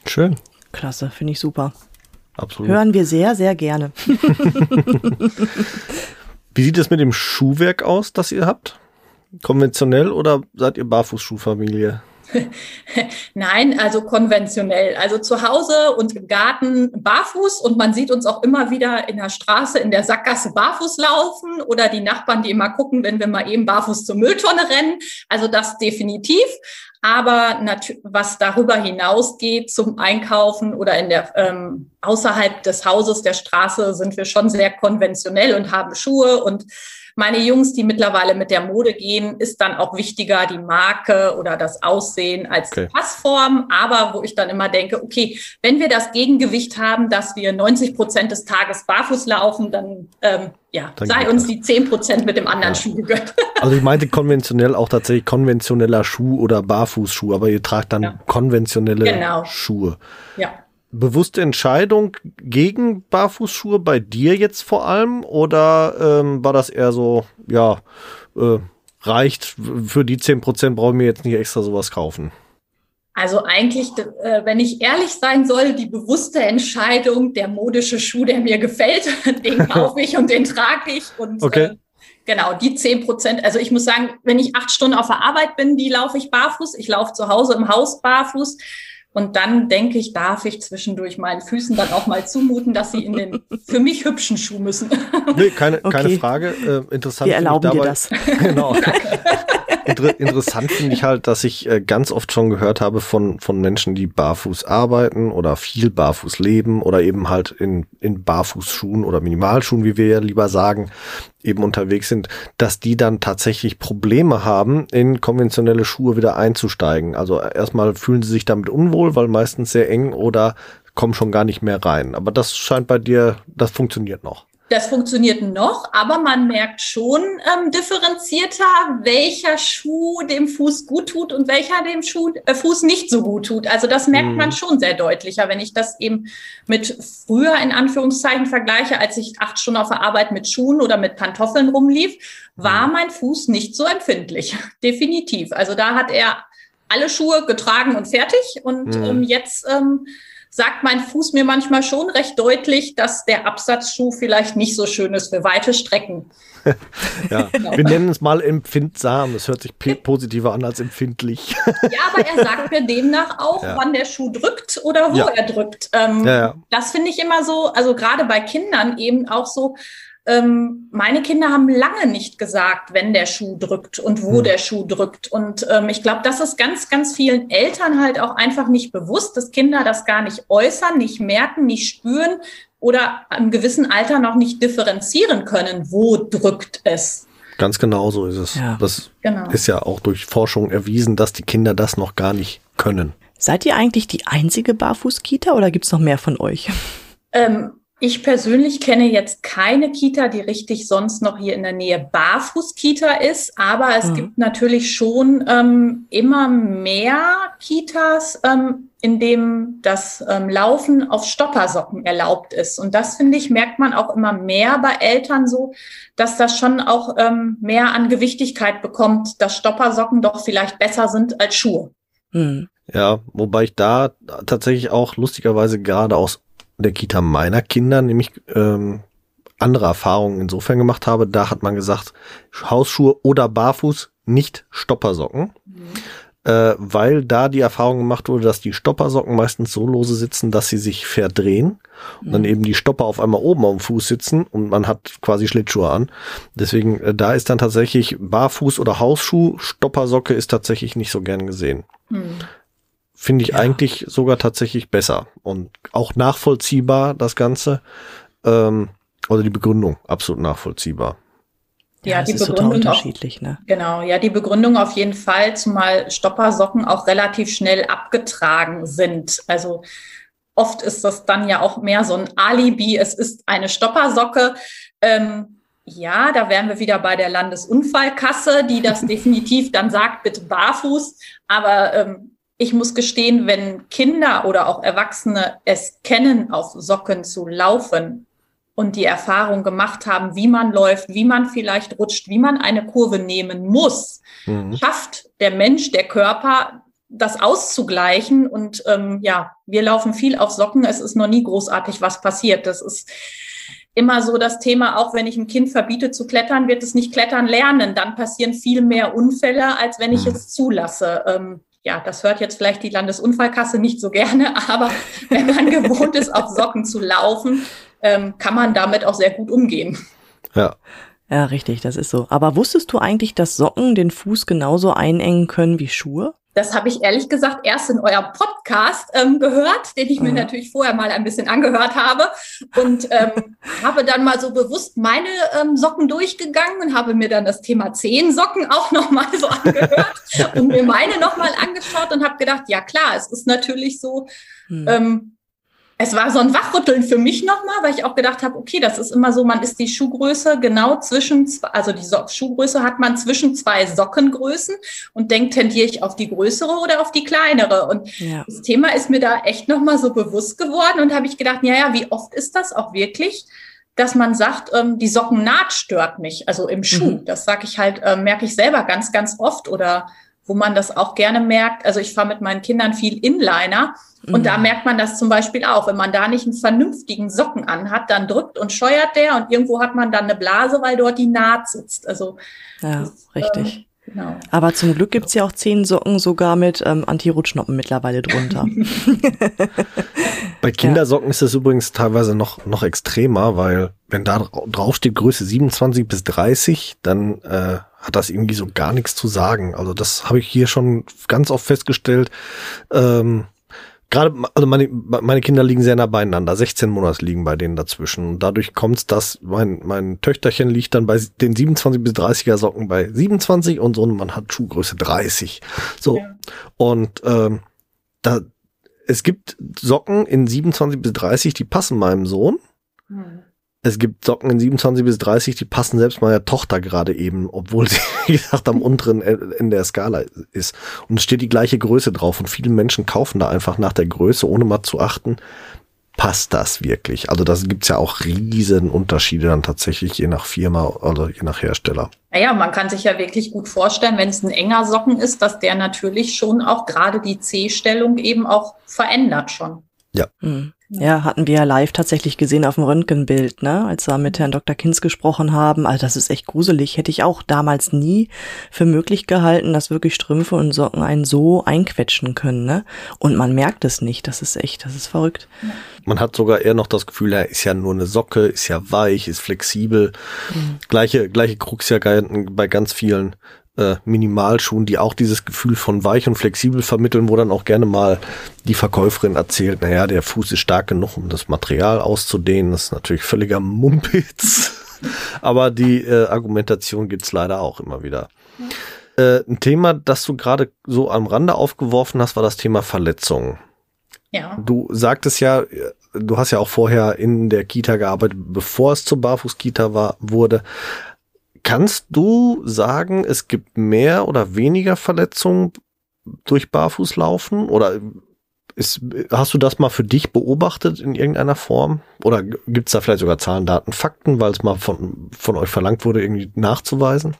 Schön. Klasse, finde ich super. Absolut. Hören wir sehr, sehr gerne. Wie sieht es mit dem Schuhwerk aus, das ihr habt? Konventionell oder seid ihr Barfußschuhfamilie? Nein, also konventionell. Also zu Hause und im Garten barfuß und man sieht uns auch immer wieder in der Straße, in der Sackgasse barfuß laufen oder die Nachbarn, die immer gucken, wenn wir mal eben barfuß zur Mülltonne rennen. Also das definitiv. Aber was darüber hinausgeht zum Einkaufen oder in der ähm, außerhalb des Hauses der Straße sind wir schon sehr konventionell und haben Schuhe und meine Jungs, die mittlerweile mit der Mode gehen, ist dann auch wichtiger die Marke oder das Aussehen als okay. die Passform. Aber wo ich dann immer denke, okay, wenn wir das Gegengewicht haben, dass wir 90 Prozent des Tages barfuß laufen, dann ähm, ja, dann sei uns die 10 Prozent mit dem anderen ja. Schuh gegönnt. Also ich meinte konventionell auch tatsächlich konventioneller Schuh oder Barfußschuh, aber ihr tragt dann ja. konventionelle genau. Schuhe. Ja bewusste Entscheidung gegen Barfußschuhe bei dir jetzt vor allem oder ähm, war das eher so, ja, äh, reicht, für die 10% brauche ich mir jetzt nicht extra sowas kaufen? Also eigentlich, äh, wenn ich ehrlich sein soll, die bewusste Entscheidung, der modische Schuh, der mir gefällt, den kaufe ich und den trage ich. Und okay. äh, genau, die 10 Prozent. Also ich muss sagen, wenn ich acht Stunden auf der Arbeit bin, die laufe ich barfuß. Ich laufe zu Hause im Haus barfuß. Und dann denke ich, darf ich zwischendurch meinen Füßen dann auch mal zumuten, dass sie in den für mich hübschen Schuh müssen. Nee, keine, okay. keine Frage. Äh, interessant. Wir erlauben dabei, dir das. Genau. Inter interessant finde ich halt, dass ich äh, ganz oft schon gehört habe von, von Menschen, die barfuß arbeiten oder viel barfuß leben oder eben halt in, in Barfußschuhen oder Minimalschuhen, wie wir ja lieber sagen, eben unterwegs sind, dass die dann tatsächlich Probleme haben, in konventionelle Schuhe wieder einzusteigen. Also erstmal fühlen sie sich damit unwohl, weil meistens sehr eng oder kommen schon gar nicht mehr rein. Aber das scheint bei dir, das funktioniert noch. Das funktioniert noch, aber man merkt schon ähm, differenzierter, welcher Schuh dem Fuß gut tut und welcher dem Schuh, äh, Fuß nicht so gut tut. Also das merkt mhm. man schon sehr deutlicher, wenn ich das eben mit früher in Anführungszeichen vergleiche, als ich acht Stunden auf der Arbeit mit Schuhen oder mit Pantoffeln rumlief, war mhm. mein Fuß nicht so empfindlich. Definitiv. Also da hat er alle Schuhe getragen und fertig und mhm. ähm, jetzt ähm, sagt mein Fuß mir manchmal schon recht deutlich, dass der Absatzschuh vielleicht nicht so schön ist für weite Strecken. ja, genau. wir nennen es mal empfindsam. Das hört sich positiver an als empfindlich. ja, aber er sagt mir demnach auch, ja. wann der Schuh drückt oder wo ja. er drückt. Ähm, ja, das finde ich immer so, also gerade bei Kindern eben auch so, ähm, meine Kinder haben lange nicht gesagt, wenn der Schuh drückt und wo hm. der Schuh drückt. Und ähm, ich glaube, das ist ganz, ganz vielen Eltern halt auch einfach nicht bewusst, dass Kinder das gar nicht äußern, nicht merken, nicht spüren oder im gewissen Alter noch nicht differenzieren können, wo drückt es. Ganz genau so ist es. Ja. Das genau. ist ja auch durch Forschung erwiesen, dass die Kinder das noch gar nicht können. Seid ihr eigentlich die einzige Barfußkita oder gibt's noch mehr von euch? Ähm, ich persönlich kenne jetzt keine Kita, die richtig sonst noch hier in der Nähe Barfuß-Kita ist, aber es mhm. gibt natürlich schon ähm, immer mehr Kitas, ähm, in dem das ähm, Laufen auf Stoppersocken erlaubt ist. Und das finde ich, merkt man auch immer mehr bei Eltern so, dass das schon auch ähm, mehr an Gewichtigkeit bekommt, dass Stoppersocken doch vielleicht besser sind als Schuhe. Mhm. Ja, wobei ich da tatsächlich auch lustigerweise gerade aus der Kita meiner Kinder nämlich ähm, andere Erfahrungen insofern gemacht habe. Da hat man gesagt, Hausschuhe oder Barfuß, nicht Stoppersocken. Mhm. Äh, weil da die Erfahrung gemacht wurde, dass die Stoppersocken meistens so lose sitzen, dass sie sich verdrehen und dann mhm. eben die Stopper auf einmal oben am Fuß sitzen und man hat quasi Schlittschuhe an. Deswegen, äh, da ist dann tatsächlich Barfuß oder Hausschuh, Stoppersocke ist tatsächlich nicht so gern gesehen. Mhm finde ich ja. eigentlich sogar tatsächlich besser und auch nachvollziehbar das Ganze. Ähm, Also die Begründung, absolut nachvollziehbar. Ja, ja die Begründung unterschiedlich, ne? Genau, ja, die Begründung auf jeden Fall, zumal Stoppersocken auch relativ schnell abgetragen sind. Also oft ist das dann ja auch mehr so ein Alibi. Es ist eine Stoppersocke. Ähm, ja, da wären wir wieder bei der Landesunfallkasse, die das definitiv dann sagt, bitte barfuß. Aber ähm, ich muss gestehen, wenn Kinder oder auch Erwachsene es kennen, auf Socken zu laufen, und die Erfahrung gemacht haben, wie man läuft, wie man vielleicht rutscht, wie man eine Kurve nehmen muss, mhm. schafft der Mensch, der Körper, das auszugleichen. Und ähm, ja, wir laufen viel auf Socken. Es ist noch nie großartig was passiert. Das ist immer so das Thema, auch wenn ich einem Kind verbiete zu klettern, wird es nicht klettern lernen. Dann passieren viel mehr Unfälle, als wenn ich mhm. es zulasse. Ähm, ja, das hört jetzt vielleicht die Landesunfallkasse nicht so gerne, aber wenn man gewohnt ist, auf Socken zu laufen, ähm, kann man damit auch sehr gut umgehen. Ja. Ja, richtig, das ist so. Aber wusstest du eigentlich, dass Socken den Fuß genauso einengen können wie Schuhe? Das habe ich ehrlich gesagt erst in eurem Podcast ähm, gehört, den ich mir mhm. natürlich vorher mal ein bisschen angehört habe und ähm, habe dann mal so bewusst meine ähm, Socken durchgegangen und habe mir dann das Thema Zehensocken auch nochmal so angehört und mir meine nochmal angeschaut und habe gedacht, ja klar, es ist natürlich so, mhm es war so ein Wachrütteln für mich nochmal, weil ich auch gedacht habe, okay, das ist immer so, man ist die Schuhgröße genau zwischen, also die so Schuhgröße hat man zwischen zwei Sockengrößen und denkt, tendiere ich auf die größere oder auf die kleinere? Und ja. das Thema ist mir da echt nochmal so bewusst geworden und habe ich gedacht, ja, ja, wie oft ist das auch wirklich? dass man sagt, ähm, die Sockennaht stört mich, also im Schuh. Mhm. Das sage ich halt, äh, merke ich selber ganz, ganz oft oder wo man das auch gerne merkt. Also ich fahre mit meinen Kindern viel Inliner und mhm. da merkt man das zum Beispiel auch. Wenn man da nicht einen vernünftigen Socken anhat, dann drückt und scheuert der und irgendwo hat man dann eine Blase, weil dort die Naht sitzt. Also ja, das, richtig. Ähm, Genau. Aber zum Glück gibt's ja auch zehn Socken sogar mit ähm, Anti-Rutschnoppen mittlerweile drunter. Bei Kindersocken ja. ist es übrigens teilweise noch, noch extremer, weil wenn da drauf steht Größe 27 bis 30, dann äh, hat das irgendwie so gar nichts zu sagen. Also das habe ich hier schon ganz oft festgestellt. Ähm, Gerade, also meine, meine Kinder liegen sehr nah beieinander. 16 Monate liegen bei denen dazwischen. Und dadurch kommt es, dass mein, mein Töchterchen liegt dann bei den 27 bis 30er Socken bei 27 und so ein Mann hat Schuhgröße 30. So. Ja. Und ähm, da, es gibt Socken in 27 bis 30, die passen meinem Sohn. Es gibt Socken in 27 bis 30, die passen selbst meiner Tochter gerade eben, obwohl sie, wie gesagt, am unteren Ende der Skala ist. Und es steht die gleiche Größe drauf und viele Menschen kaufen da einfach nach der Größe, ohne mal zu achten, passt das wirklich? Also das gibt's ja auch riesen Unterschiede dann tatsächlich je nach Firma oder je nach Hersteller. Naja, man kann sich ja wirklich gut vorstellen, wenn es ein enger Socken ist, dass der natürlich schon auch gerade die C-Stellung eben auch verändert schon. Ja. Mhm. Ja, hatten wir ja live tatsächlich gesehen auf dem Röntgenbild, ne, als wir mit Herrn Dr. Kinz gesprochen haben. Also das ist echt gruselig. Hätte ich auch damals nie für möglich gehalten, dass wirklich Strümpfe und Socken einen so einquetschen können, ne? Und man merkt es nicht. Das ist echt, das ist verrückt. Man hat sogar eher noch das Gefühl, er ist ja nur eine Socke, ist ja weich, ist flexibel. Mhm. Gleiche, gleiche Krux ja bei ganz vielen äh, Minimalschuhen, die auch dieses Gefühl von weich und flexibel vermitteln, wo dann auch gerne mal die Verkäuferin erzählt, naja, der Fuß ist stark genug, um das Material auszudehnen. Das ist natürlich völliger Mumpitz. Aber die äh, Argumentation gibt's leider auch immer wieder. Äh, ein Thema, das du gerade so am Rande aufgeworfen hast, war das Thema Verletzungen. Ja. Du sagtest ja, du hast ja auch vorher in der Kita gearbeitet, bevor es zur Barfuß-Kita war, wurde. Kannst du sagen, es gibt mehr oder weniger Verletzungen durch Barfußlaufen? Oder ist, hast du das mal für dich beobachtet in irgendeiner Form? Oder gibt es da vielleicht sogar Zahlen, Daten, Fakten, weil es mal von, von euch verlangt wurde, irgendwie nachzuweisen?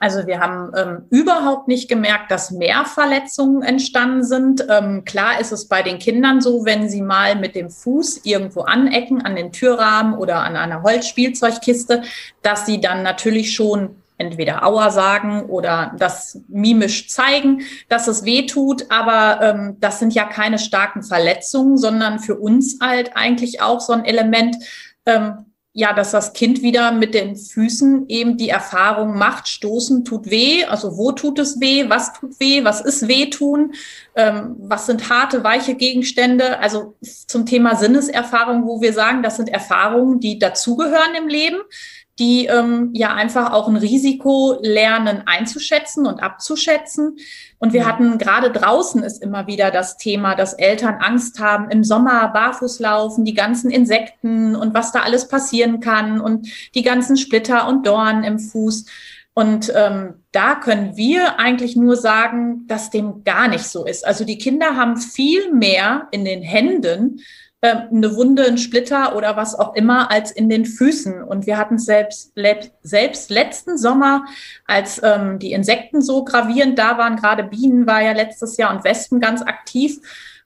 Also wir haben ähm, überhaupt nicht gemerkt, dass mehr Verletzungen entstanden sind. Ähm, klar ist es bei den Kindern so, wenn sie mal mit dem Fuß irgendwo anecken, an den Türrahmen oder an einer Holzspielzeugkiste, dass sie dann natürlich schon entweder Aua sagen oder das mimisch zeigen, dass es weh tut. Aber ähm, das sind ja keine starken Verletzungen, sondern für uns halt eigentlich auch so ein Element, ähm, ja, dass das Kind wieder mit den Füßen eben die Erfahrung macht, stoßen tut weh, also wo tut es weh, was tut weh, was ist wehtun, ähm, was sind harte, weiche Gegenstände, also zum Thema Sinneserfahrung, wo wir sagen, das sind Erfahrungen, die dazugehören im Leben, die ähm, ja einfach auch ein Risiko lernen einzuschätzen und abzuschätzen. Und wir hatten gerade draußen ist immer wieder das Thema, dass Eltern Angst haben, im Sommer barfuß laufen, die ganzen Insekten und was da alles passieren kann und die ganzen Splitter und Dornen im Fuß. Und ähm, da können wir eigentlich nur sagen, dass dem gar nicht so ist. Also die Kinder haben viel mehr in den Händen, eine Wunde, ein Splitter oder was auch immer als in den Füßen. Und wir hatten selbst, selbst letzten Sommer, als ähm, die Insekten so gravierend da waren, gerade Bienen war ja letztes Jahr und Wespen ganz aktiv.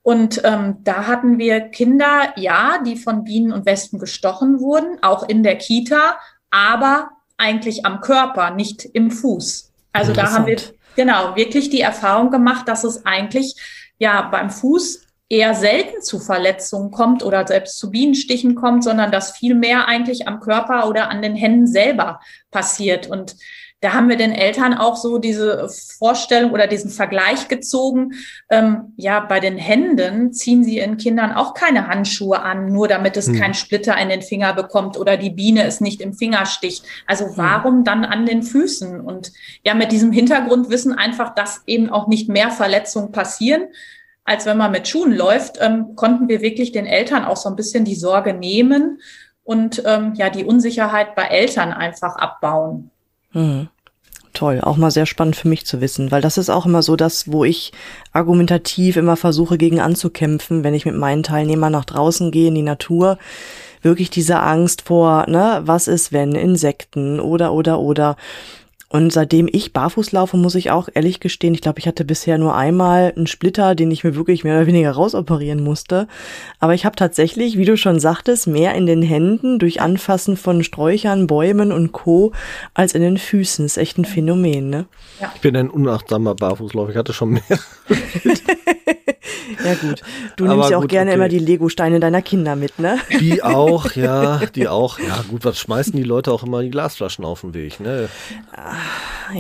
Und ähm, da hatten wir Kinder, ja, die von Bienen und Wespen gestochen wurden, auch in der Kita, aber eigentlich am Körper, nicht im Fuß. Also da haben wir genau wirklich die Erfahrung gemacht, dass es eigentlich ja beim Fuß eher selten zu Verletzungen kommt oder selbst zu Bienenstichen kommt, sondern dass viel mehr eigentlich am Körper oder an den Händen selber passiert. Und da haben wir den Eltern auch so diese Vorstellung oder diesen Vergleich gezogen. Ähm, ja, bei den Händen ziehen sie ihren Kindern auch keine Handschuhe an, nur damit es hm. keinen Splitter in den Finger bekommt oder die Biene es nicht im Finger sticht. Also hm. warum dann an den Füßen? Und ja, mit diesem Hintergrundwissen einfach, dass eben auch nicht mehr Verletzungen passieren, als wenn man mit Schuhen läuft, ähm, konnten wir wirklich den Eltern auch so ein bisschen die Sorge nehmen und ähm, ja die Unsicherheit bei Eltern einfach abbauen. Hm. Toll, auch mal sehr spannend für mich zu wissen, weil das ist auch immer so das, wo ich argumentativ immer versuche, gegen anzukämpfen, wenn ich mit meinen Teilnehmern nach draußen gehe in die Natur. Wirklich diese Angst vor, ne, was ist wenn, Insekten oder, oder, oder. Und seitdem ich barfuß laufe, muss ich auch ehrlich gestehen, ich glaube, ich hatte bisher nur einmal einen Splitter, den ich mir wirklich mehr oder weniger rausoperieren musste. Aber ich habe tatsächlich, wie du schon sagtest, mehr in den Händen durch Anfassen von Sträuchern, Bäumen und Co. als in den Füßen. Das ist echt ein Phänomen, ne? Ja. Ich bin ein unachtsamer Barfußläufer. Ich hatte schon mehr. ja gut. Du nimmst ja auch gut, gerne okay. immer die Lego-Steine deiner Kinder mit, ne? Die auch, ja, die auch. Ja gut, was schmeißen die Leute auch immer die Glasflaschen auf den Weg, ne? Ah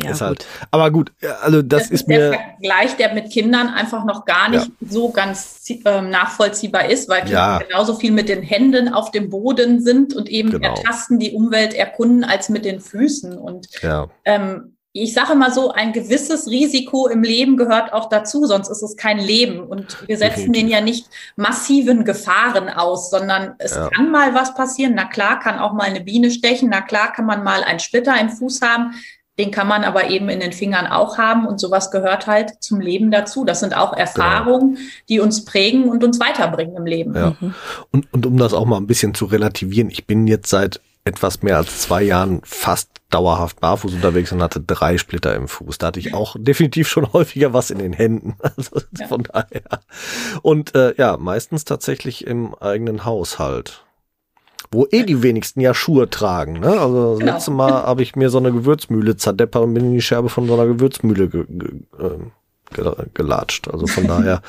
ja, ist halt. Aber gut, also das, das ist, ist mir. Der Vergleich, der mit Kindern einfach noch gar nicht ja. so ganz ähm, nachvollziehbar ist, weil Kinder ja. genauso viel mit den Händen auf dem Boden sind und eben genau. ertasten, die Umwelt erkunden, als mit den Füßen. Und ja. ähm, ich sage mal so, ein gewisses Risiko im Leben gehört auch dazu, sonst ist es kein Leben. Und wir setzen den ja nicht massiven Gefahren aus, sondern es ja. kann mal was passieren. Na klar, kann auch mal eine Biene stechen. Na klar, kann man mal einen Splitter im Fuß haben. Den kann man aber eben in den Fingern auch haben und sowas gehört halt zum Leben dazu. Das sind auch Erfahrungen, genau. die uns prägen und uns weiterbringen im Leben. Ja. Mhm. Und, und um das auch mal ein bisschen zu relativieren, ich bin jetzt seit etwas mehr als zwei Jahren fast dauerhaft barfuß unterwegs und hatte drei Splitter im Fuß. Da hatte ich auch definitiv schon häufiger was in den Händen. Also ja. von daher. Und äh, ja, meistens tatsächlich im eigenen Haushalt wo eh die wenigsten ja Schuhe tragen. Ne? Also das genau. letzte Mal habe ich mir so eine Gewürzmühle zerdeppert und bin in die Scherbe von so einer Gewürzmühle ge ge ähm, gelatscht. Also von daher,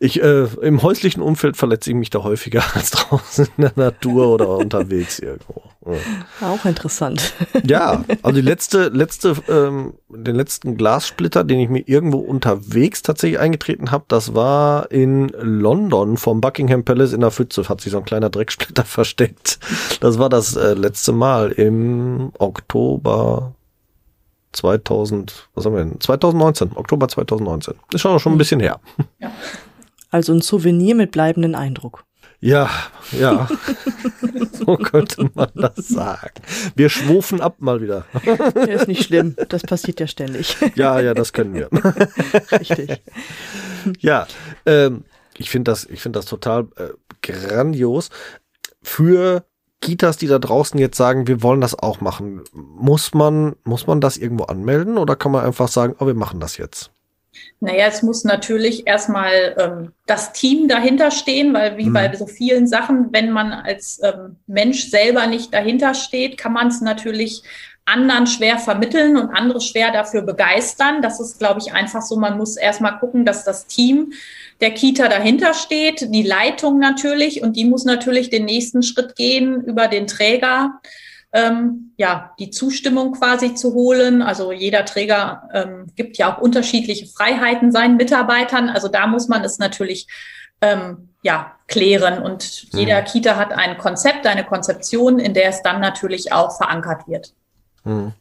ich äh, im häuslichen Umfeld verletze ich mich da häufiger als draußen in der Natur oder unterwegs irgendwo. Ja. Auch interessant. Ja, also die letzte, letzte, ähm, den letzten Glassplitter, den ich mir irgendwo unterwegs tatsächlich eingetreten habe, das war in London vom Buckingham Palace in der Pfütze. Hat sich so ein kleiner Drecksplitter versteckt. Das war das äh, letzte Mal im Oktober 2000, was haben wir denn? 2019, Oktober 2019. Ist schon, schon ein bisschen her. Ja. Also ein Souvenir mit bleibenden Eindruck. Ja, ja. so könnte man das sagen. Wir schwufen ab mal wieder. Ja, ist nicht schlimm. Das passiert ja ständig. Ja, ja, das können wir. Richtig. Ja, ähm, ich finde das, ich finde das total äh, grandios. Für Kitas, die da draußen jetzt sagen, wir wollen das auch machen, muss man, muss man das irgendwo anmelden oder kann man einfach sagen, oh, wir machen das jetzt? Naja, es muss natürlich erstmal ähm, das Team dahinter stehen, weil wie mhm. bei so vielen Sachen, wenn man als ähm, Mensch selber nicht dahinter steht, kann man es natürlich anderen schwer vermitteln und andere schwer dafür begeistern. Das ist, glaube ich, einfach so. Man muss erstmal gucken, dass das Team der Kita dahinter steht, die Leitung natürlich, und die muss natürlich den nächsten Schritt gehen über den Träger. Ähm, ja, die Zustimmung quasi zu holen. Also jeder Träger ähm, gibt ja auch unterschiedliche Freiheiten seinen Mitarbeitern. Also da muss man es natürlich ähm, ja, klären. Und jeder mhm. Kita hat ein Konzept, eine Konzeption, in der es dann natürlich auch verankert wird. Mhm.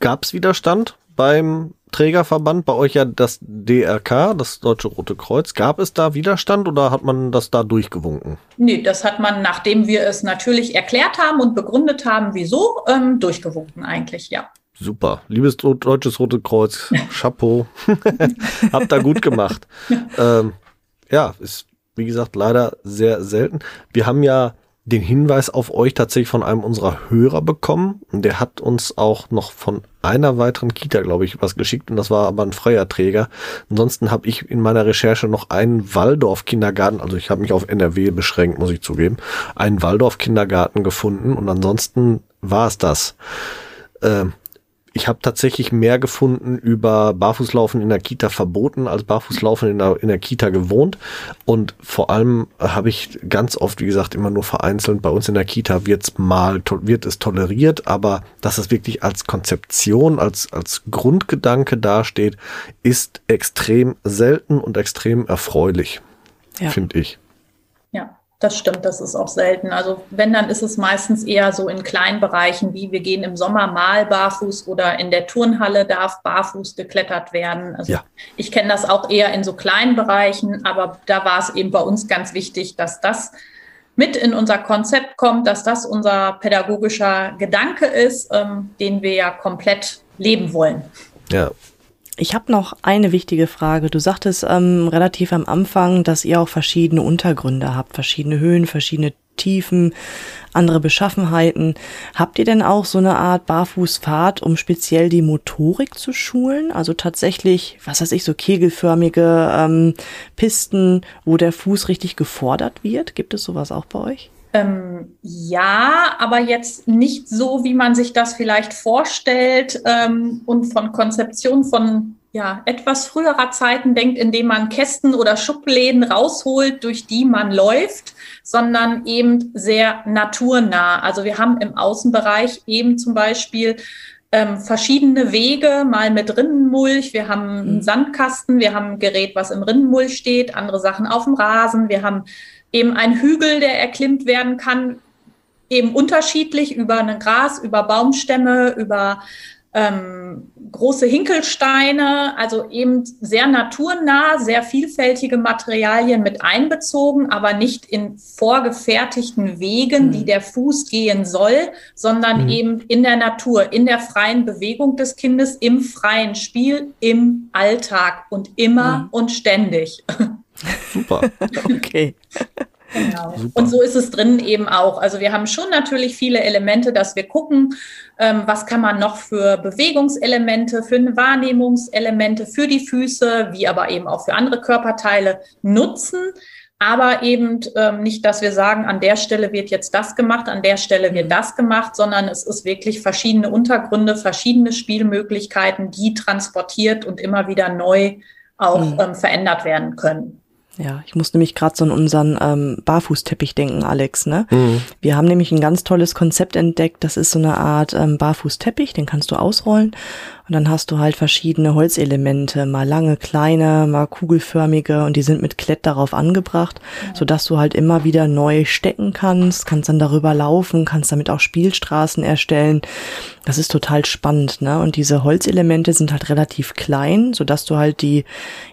Gab es Widerstand beim Trägerverband, bei euch ja das DRK, das Deutsche Rote Kreuz. Gab es da Widerstand oder hat man das da durchgewunken? Nee, das hat man, nachdem wir es natürlich erklärt haben und begründet haben, wieso, ähm, durchgewunken eigentlich, ja. Super. Liebes Deutsches Rote Kreuz, Chapeau. Habt da gut gemacht. ähm, ja, ist wie gesagt leider sehr selten. Wir haben ja den Hinweis auf euch tatsächlich von einem unserer Hörer bekommen. Und der hat uns auch noch von einer weiteren Kita, glaube ich, was geschickt. Und das war aber ein freier Träger. Ansonsten habe ich in meiner Recherche noch einen Waldorf-Kindergarten, also ich habe mich auf NRW beschränkt, muss ich zugeben, einen Waldorf-Kindergarten gefunden. Und ansonsten war es das. Äh, ich habe tatsächlich mehr gefunden über Barfußlaufen in der Kita verboten als Barfußlaufen in der, in der Kita gewohnt. Und vor allem habe ich ganz oft, wie gesagt, immer nur vereinzelt. Bei uns in der Kita wird's mal, wird es toleriert, aber dass es wirklich als Konzeption, als, als Grundgedanke dasteht, ist extrem selten und extrem erfreulich, ja. finde ich. Das stimmt, das ist auch selten. Also wenn, dann ist es meistens eher so in kleinen Bereichen, wie wir gehen im Sommer mal barfuß oder in der Turnhalle darf barfuß geklettert werden. Also ja. ich kenne das auch eher in so kleinen Bereichen, aber da war es eben bei uns ganz wichtig, dass das mit in unser Konzept kommt, dass das unser pädagogischer Gedanke ist, ähm, den wir ja komplett leben wollen. Ja, ich habe noch eine wichtige Frage. Du sagtest ähm, relativ am Anfang, dass ihr auch verschiedene Untergründe habt, verschiedene Höhen, verschiedene Tiefen, andere Beschaffenheiten. Habt ihr denn auch so eine Art Barfußfahrt, um speziell die Motorik zu schulen? Also tatsächlich, was weiß ich, so kegelförmige ähm, Pisten, wo der Fuß richtig gefordert wird? Gibt es sowas auch bei euch? Ähm, ja, aber jetzt nicht so, wie man sich das vielleicht vorstellt ähm, und von Konzeption von ja, etwas früherer Zeiten denkt, indem man Kästen oder Schubläden rausholt, durch die man läuft, sondern eben sehr naturnah. Also wir haben im Außenbereich eben zum Beispiel ähm, verschiedene Wege, mal mit Rinnenmulch, wir haben einen mhm. Sandkasten, wir haben ein Gerät, was im Rinnenmulch steht, andere Sachen auf dem Rasen, wir haben eben ein Hügel, der erklimmt werden kann, eben unterschiedlich über ein Gras, über Baumstämme, über ähm, große Hinkelsteine, also eben sehr naturnah, sehr vielfältige Materialien mit einbezogen, aber nicht in vorgefertigten Wegen, mhm. die der Fuß gehen soll, sondern mhm. eben in der Natur, in der freien Bewegung des Kindes, im freien Spiel, im Alltag und immer mhm. und ständig. Super. okay. Genau. Und so ist es drin eben auch. Also wir haben schon natürlich viele Elemente, dass wir gucken, ähm, was kann man noch für Bewegungselemente, für Wahrnehmungselemente für die Füße, wie aber eben auch für andere Körperteile nutzen. Aber eben ähm, nicht, dass wir sagen, an der Stelle wird jetzt das gemacht, an der Stelle wird das gemacht, sondern es ist wirklich verschiedene Untergründe, verschiedene Spielmöglichkeiten, die transportiert und immer wieder neu auch mhm. ähm, verändert werden können. Ja, ich muss nämlich gerade so an unseren ähm, Barfußteppich denken, Alex. Ne? Mhm. Wir haben nämlich ein ganz tolles Konzept entdeckt. Das ist so eine Art ähm, Barfußteppich, den kannst du ausrollen und dann hast du halt verschiedene Holzelemente, mal lange, kleine, mal kugelförmige und die sind mit Klett darauf angebracht, ja. sodass du halt immer wieder neu stecken kannst, kannst dann darüber laufen, kannst damit auch Spielstraßen erstellen. Das ist total spannend, ne? Und diese Holzelemente sind halt relativ klein, sodass du halt die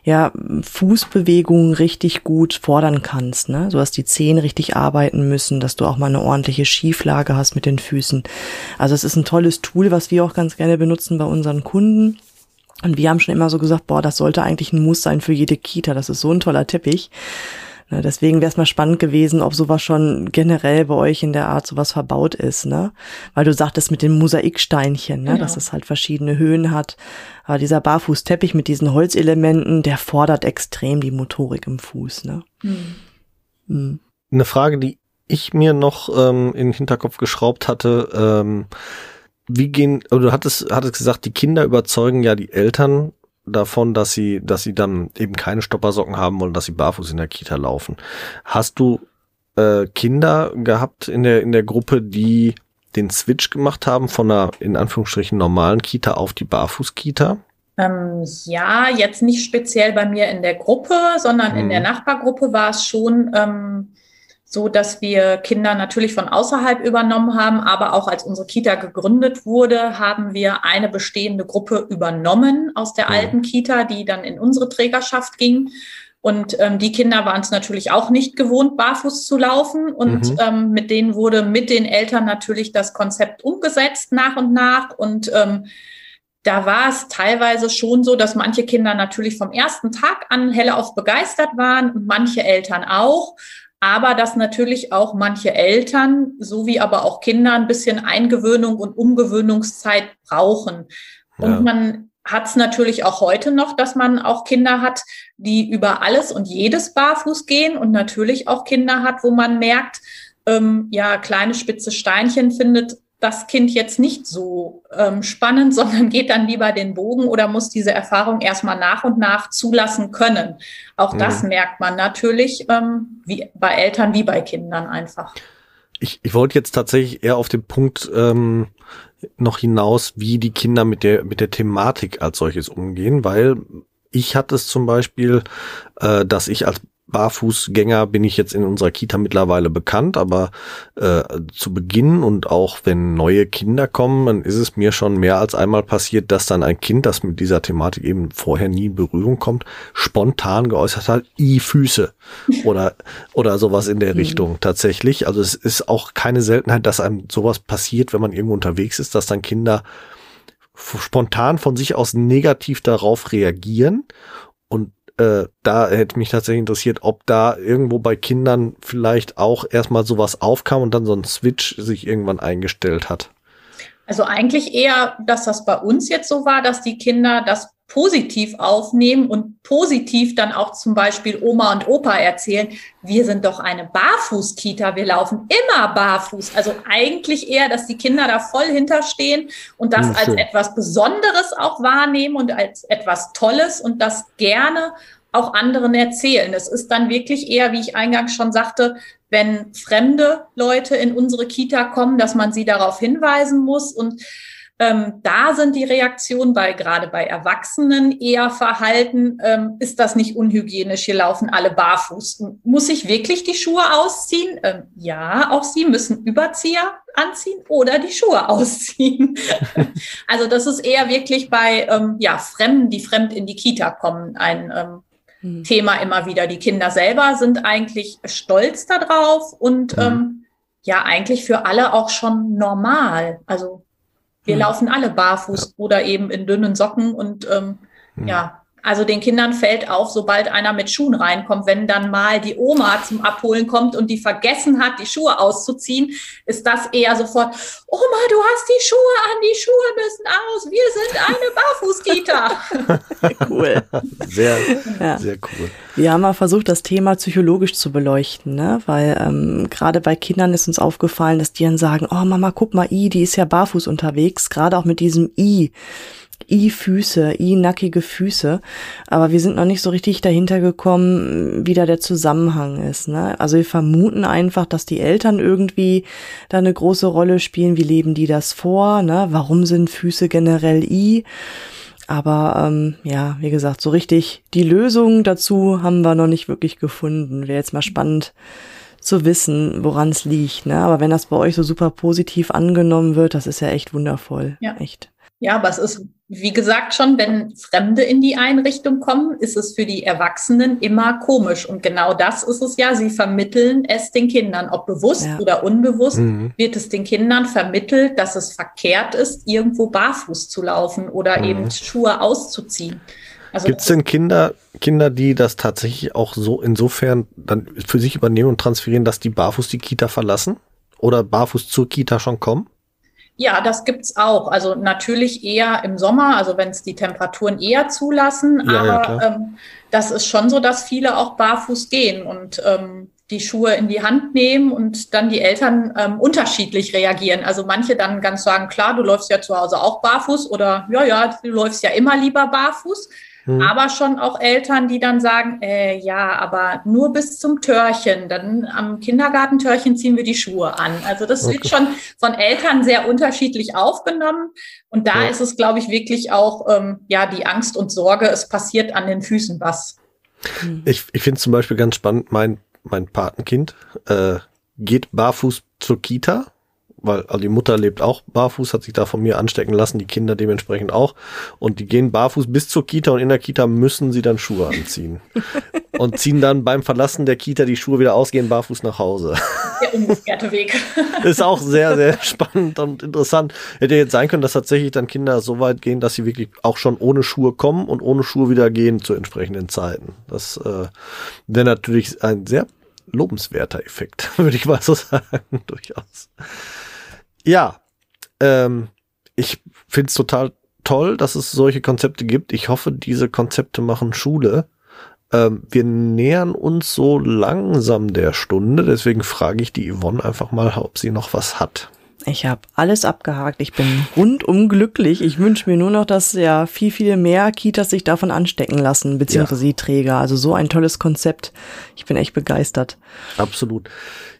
ja, Fußbewegungen richtig gut fordern kannst, ne? So dass die Zehen richtig arbeiten müssen, dass du auch mal eine ordentliche Schieflage hast mit den Füßen. Also es ist ein tolles Tool, was wir auch ganz gerne benutzen bei unseren Kunden. Und wir haben schon immer so gesagt, boah, das sollte eigentlich ein Muss sein für jede Kita. Das ist so ein toller Teppich. Ne, deswegen wäre es mal spannend gewesen, ob sowas schon generell bei euch in der Art sowas verbaut ist, ne? Weil du sagtest mit den Mosaiksteinchen, ne? Genau. dass es halt verschiedene Höhen hat. Aber dieser Barfußteppich mit diesen Holzelementen, der fordert extrem die Motorik im Fuß, ne? Mhm. Mhm. Eine Frage, die ich mir noch ähm, in den Hinterkopf geschraubt hatte, ähm, wie gehen, du hattest, hattest gesagt, die Kinder überzeugen ja die Eltern davon, dass sie, dass sie dann eben keine Stoppersocken haben wollen, dass sie barfuß in der Kita laufen. Hast du äh, Kinder gehabt in der, in der Gruppe, die den Switch gemacht haben von einer, in Anführungsstrichen, normalen Kita auf die Barfuß-Kita? Ähm, ja, jetzt nicht speziell bei mir in der Gruppe, sondern hm. in der mhm. Nachbargruppe war es schon ähm, so, dass wir Kinder natürlich von außerhalb übernommen haben, aber auch als unsere Kita gegründet wurde, haben wir eine bestehende Gruppe übernommen aus der hm. alten Kita, die dann in unsere Trägerschaft ging. Und ähm, die Kinder waren es natürlich auch nicht gewohnt, barfuß zu laufen. Und mhm. ähm, mit denen wurde mit den Eltern natürlich das Konzept umgesetzt nach und nach. Und ähm, da war es teilweise schon so, dass manche Kinder natürlich vom ersten Tag an hellauf begeistert waren und manche Eltern auch. Aber dass natürlich auch manche Eltern sowie aber auch Kinder ein bisschen Eingewöhnung und Umgewöhnungszeit brauchen. Und ja. man hat es natürlich auch heute noch, dass man auch Kinder hat, die über alles und jedes barfuß gehen und natürlich auch Kinder hat, wo man merkt, ähm, ja, kleine spitze Steinchen findet das Kind jetzt nicht so ähm, spannend, sondern geht dann lieber den Bogen oder muss diese Erfahrung erstmal nach und nach zulassen können. Auch mhm. das merkt man natürlich ähm, wie bei Eltern wie bei Kindern einfach. Ich, ich wollte jetzt tatsächlich eher auf den Punkt ähm, noch hinaus, wie die Kinder mit der, mit der Thematik als solches umgehen, weil ich hatte es zum Beispiel, äh, dass ich als Barfußgänger bin ich jetzt in unserer Kita mittlerweile bekannt, aber äh, zu Beginn und auch wenn neue Kinder kommen, dann ist es mir schon mehr als einmal passiert, dass dann ein Kind, das mit dieser Thematik eben vorher nie in Berührung kommt, spontan geäußert hat, i Füße oder oder sowas in der mhm. Richtung tatsächlich. Also es ist auch keine Seltenheit, dass einem sowas passiert, wenn man irgendwo unterwegs ist, dass dann Kinder spontan von sich aus negativ darauf reagieren und äh, da hätte mich tatsächlich interessiert, ob da irgendwo bei Kindern vielleicht auch erstmal sowas aufkam und dann so ein Switch sich irgendwann eingestellt hat. Also eigentlich eher, dass das bei uns jetzt so war, dass die Kinder das positiv aufnehmen und positiv dann auch zum Beispiel Oma und Opa erzählen, wir sind doch eine Barfuß-Kita, wir laufen immer barfuß. Also eigentlich eher, dass die Kinder da voll hinterstehen und das ja, als etwas Besonderes auch wahrnehmen und als etwas Tolles und das gerne auch anderen erzählen. Es ist dann wirklich eher, wie ich eingangs schon sagte, wenn fremde Leute in unsere Kita kommen, dass man sie darauf hinweisen muss und ähm, da sind die Reaktionen bei gerade bei Erwachsenen eher verhalten, ähm, ist das nicht unhygienisch, hier laufen alle barfuß. Muss ich wirklich die Schuhe ausziehen? Ähm, ja, auch sie müssen Überzieher anziehen oder die Schuhe ausziehen. also das ist eher wirklich bei ähm, ja, Fremden, die fremd in die Kita kommen, ein ähm, mhm. Thema immer wieder. Die Kinder selber sind eigentlich stolz darauf und mhm. ähm, ja, eigentlich für alle auch schon normal. Also wir mhm. laufen alle barfuß oder eben in dünnen Socken und ähm, mhm. ja, also den Kindern fällt auf, sobald einer mit Schuhen reinkommt, wenn dann mal die Oma zum Abholen kommt und die vergessen hat, die Schuhe auszuziehen, ist das eher sofort, Oma, du hast die Schuhe an, die Schuhe müssen aus, wir sind eine Barfußkita. cool. Sehr, ja. sehr cool. Wir haben mal versucht, das Thema psychologisch zu beleuchten, ne? weil ähm, gerade bei Kindern ist uns aufgefallen, dass die dann sagen, oh Mama, guck mal, I, die ist ja barfuß unterwegs, gerade auch mit diesem I I-Füße, I-nackige Füße. Aber wir sind noch nicht so richtig dahinter gekommen, wie da der Zusammenhang ist. Ne? Also wir vermuten einfach, dass die Eltern irgendwie da eine große Rolle spielen. Wie leben die das vor? Ne? Warum sind Füße generell I? Aber ähm, ja, wie gesagt, so richtig die Lösung dazu haben wir noch nicht wirklich gefunden. Wäre jetzt mal spannend zu wissen, woran es liegt. Ne? Aber wenn das bei euch so super positiv angenommen wird, das ist ja echt wundervoll. Ja. Echt. Ja, aber es ist, wie gesagt, schon, wenn Fremde in die Einrichtung kommen, ist es für die Erwachsenen immer komisch. Und genau das ist es ja. Sie vermitteln es den Kindern, ob bewusst ja. oder unbewusst, mhm. wird es den Kindern vermittelt, dass es verkehrt ist, irgendwo barfuß zu laufen oder mhm. eben Schuhe auszuziehen. Also, Gibt es denn Kinder, Kinder, die das tatsächlich auch so insofern dann für sich übernehmen und transferieren, dass die barfuß die Kita verlassen? Oder barfuß zur Kita schon kommen? Ja, das gibt's auch. Also natürlich eher im Sommer, also wenn es die Temperaturen eher zulassen. Ja, aber ja, ähm, das ist schon so, dass viele auch barfuß gehen. Und ähm, die Schuhe in die Hand nehmen und dann die Eltern ähm, unterschiedlich reagieren. Also manche dann ganz sagen, klar, du läufst ja zu Hause auch barfuß oder ja, ja, du läufst ja immer lieber barfuß. Hm. Aber schon auch Eltern, die dann sagen, äh, ja, aber nur bis zum Törchen. Dann am Kindergartentörchen ziehen wir die Schuhe an. Also das okay. wird schon von Eltern sehr unterschiedlich aufgenommen. Und da ja. ist es, glaube ich, wirklich auch ähm, ja die Angst und Sorge, es passiert an den Füßen was. Ich, ich finde zum Beispiel ganz spannend, mein, mein Patenkind äh, geht barfuß zur Kita weil also die Mutter lebt auch barfuß, hat sich da von mir anstecken lassen, die Kinder dementsprechend auch. Und die gehen barfuß bis zur Kita und in der Kita müssen sie dann Schuhe anziehen. und ziehen dann beim Verlassen der Kita die Schuhe wieder aus, gehen barfuß nach Hause. Der umgekehrte Weg. Ist auch sehr, sehr spannend und interessant. Hätte jetzt sein können, dass tatsächlich dann Kinder so weit gehen, dass sie wirklich auch schon ohne Schuhe kommen und ohne Schuhe wieder gehen zu entsprechenden Zeiten. Das äh, wäre natürlich ein sehr lobenswerter Effekt, würde ich mal so sagen, durchaus. Ja, ähm, ich finde es total toll, dass es solche Konzepte gibt. Ich hoffe, diese Konzepte machen Schule. Ähm, wir nähern uns so langsam der Stunde, deswegen frage ich die Yvonne einfach mal, ob sie noch was hat. Ich habe alles abgehakt. Ich bin rundum glücklich. Ich wünsche mir nur noch, dass ja viel, viel mehr Kitas sich davon anstecken lassen, beziehungsweise ja. die Träger. Also so ein tolles Konzept. Ich bin echt begeistert. Absolut.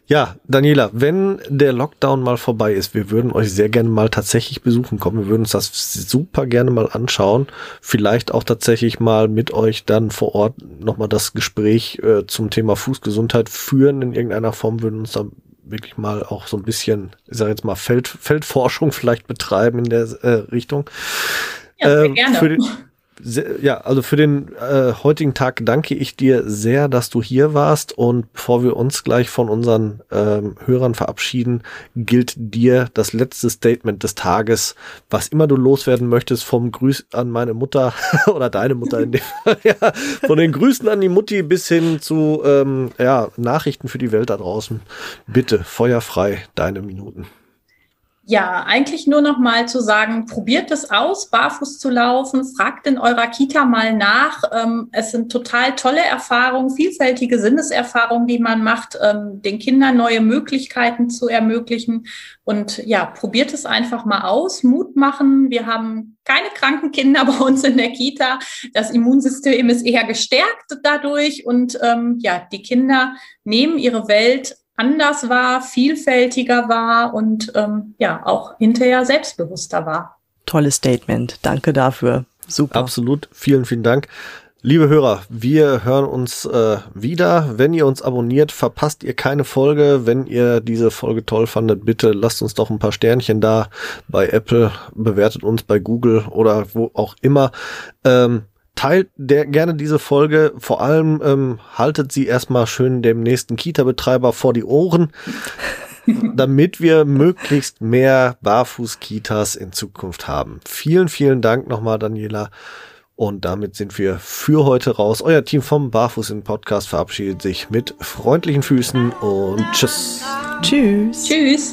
Ja, Daniela, wenn der Lockdown mal vorbei ist, wir würden euch sehr gerne mal tatsächlich besuchen kommen. Wir würden uns das super gerne mal anschauen. Vielleicht auch tatsächlich mal mit euch dann vor Ort nochmal das Gespräch äh, zum Thema Fußgesundheit führen. In irgendeiner Form würden uns da wirklich mal auch so ein bisschen, ich sage jetzt mal, Feld, Feldforschung vielleicht betreiben in der äh, Richtung. Ja, sehr äh, gerne. Für den, sehr, ja, also für den äh, heutigen Tag danke ich dir sehr, dass du hier warst. Und bevor wir uns gleich von unseren ähm, Hörern verabschieden, gilt dir das letzte Statement des Tages. Was immer du loswerden möchtest, vom Grüß an meine Mutter oder deine Mutter in dem Fall, ja, von den Grüßen an die Mutti bis hin zu ähm, ja, Nachrichten für die Welt da draußen. Bitte, feuerfrei, deine Minuten. Ja, eigentlich nur noch mal zu sagen, probiert es aus, barfuß zu laufen, fragt in eurer Kita mal nach. Ähm, es sind total tolle Erfahrungen, vielfältige Sinneserfahrungen, die man macht, ähm, den Kindern neue Möglichkeiten zu ermöglichen. Und ja, probiert es einfach mal aus, Mut machen. Wir haben keine kranken Kinder bei uns in der Kita. Das Immunsystem ist eher gestärkt dadurch. Und ähm, ja, die Kinder nehmen ihre Welt anders war, vielfältiger war und ähm, ja auch hinterher selbstbewusster war. Tolles Statement. Danke dafür. Super. Absolut. Vielen, vielen Dank. Liebe Hörer, wir hören uns äh, wieder. Wenn ihr uns abonniert, verpasst ihr keine Folge. Wenn ihr diese Folge toll fandet, bitte lasst uns doch ein paar Sternchen da bei Apple, bewertet uns bei Google oder wo auch immer. Ähm, teilt der, gerne diese Folge. Vor allem ähm, haltet sie erstmal schön dem nächsten Kita-Betreiber vor die Ohren, damit wir möglichst mehr Barfuß-Kitas in Zukunft haben. Vielen, vielen Dank nochmal, Daniela. Und damit sind wir für heute raus. Euer Team vom Barfuß im Podcast verabschiedet sich mit freundlichen Füßen und tschüss. Tschüss. Tschüss.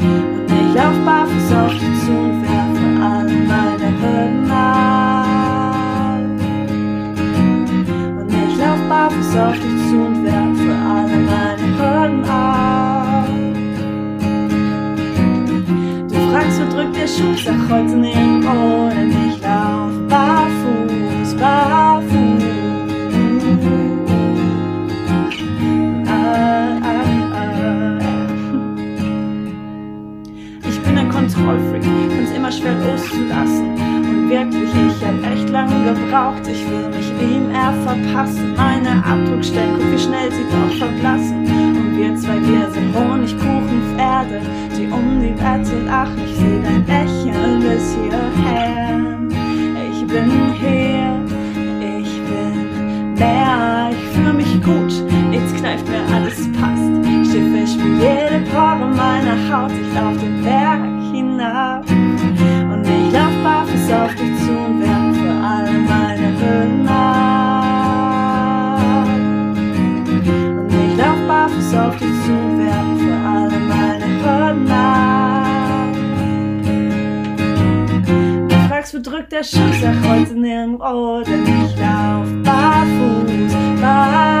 ich lauf barfuß auf dich zu und werfe alle meine Hürden ab. Und ich lauf barfuß auf dich zu und werfe alle meine Hürden ab. Du fragst, wo drückt der Schuh, sag heute nirgendwo, denn ich gebraucht, ich will mich ihm eher verpassen. Meine Abdruckstellen, guck wie schnell sie doch verblassen. Und wir zwei, wir sind Honigkuchenpferde, die um die Wette lachen. Ich seh dein Lächeln bis hierher. Ich bin hier, ich bin mehr, ich fühle mich gut, jetzt kneift mir alles passt. Schiffe spiel jede Pore meiner Haut, ich lauf den Berg hinab. Und ich lauf barfuß auf dich drückt der Schuss, er kreuzt nirgendwo, denn ich lauf barfuß, barfuß.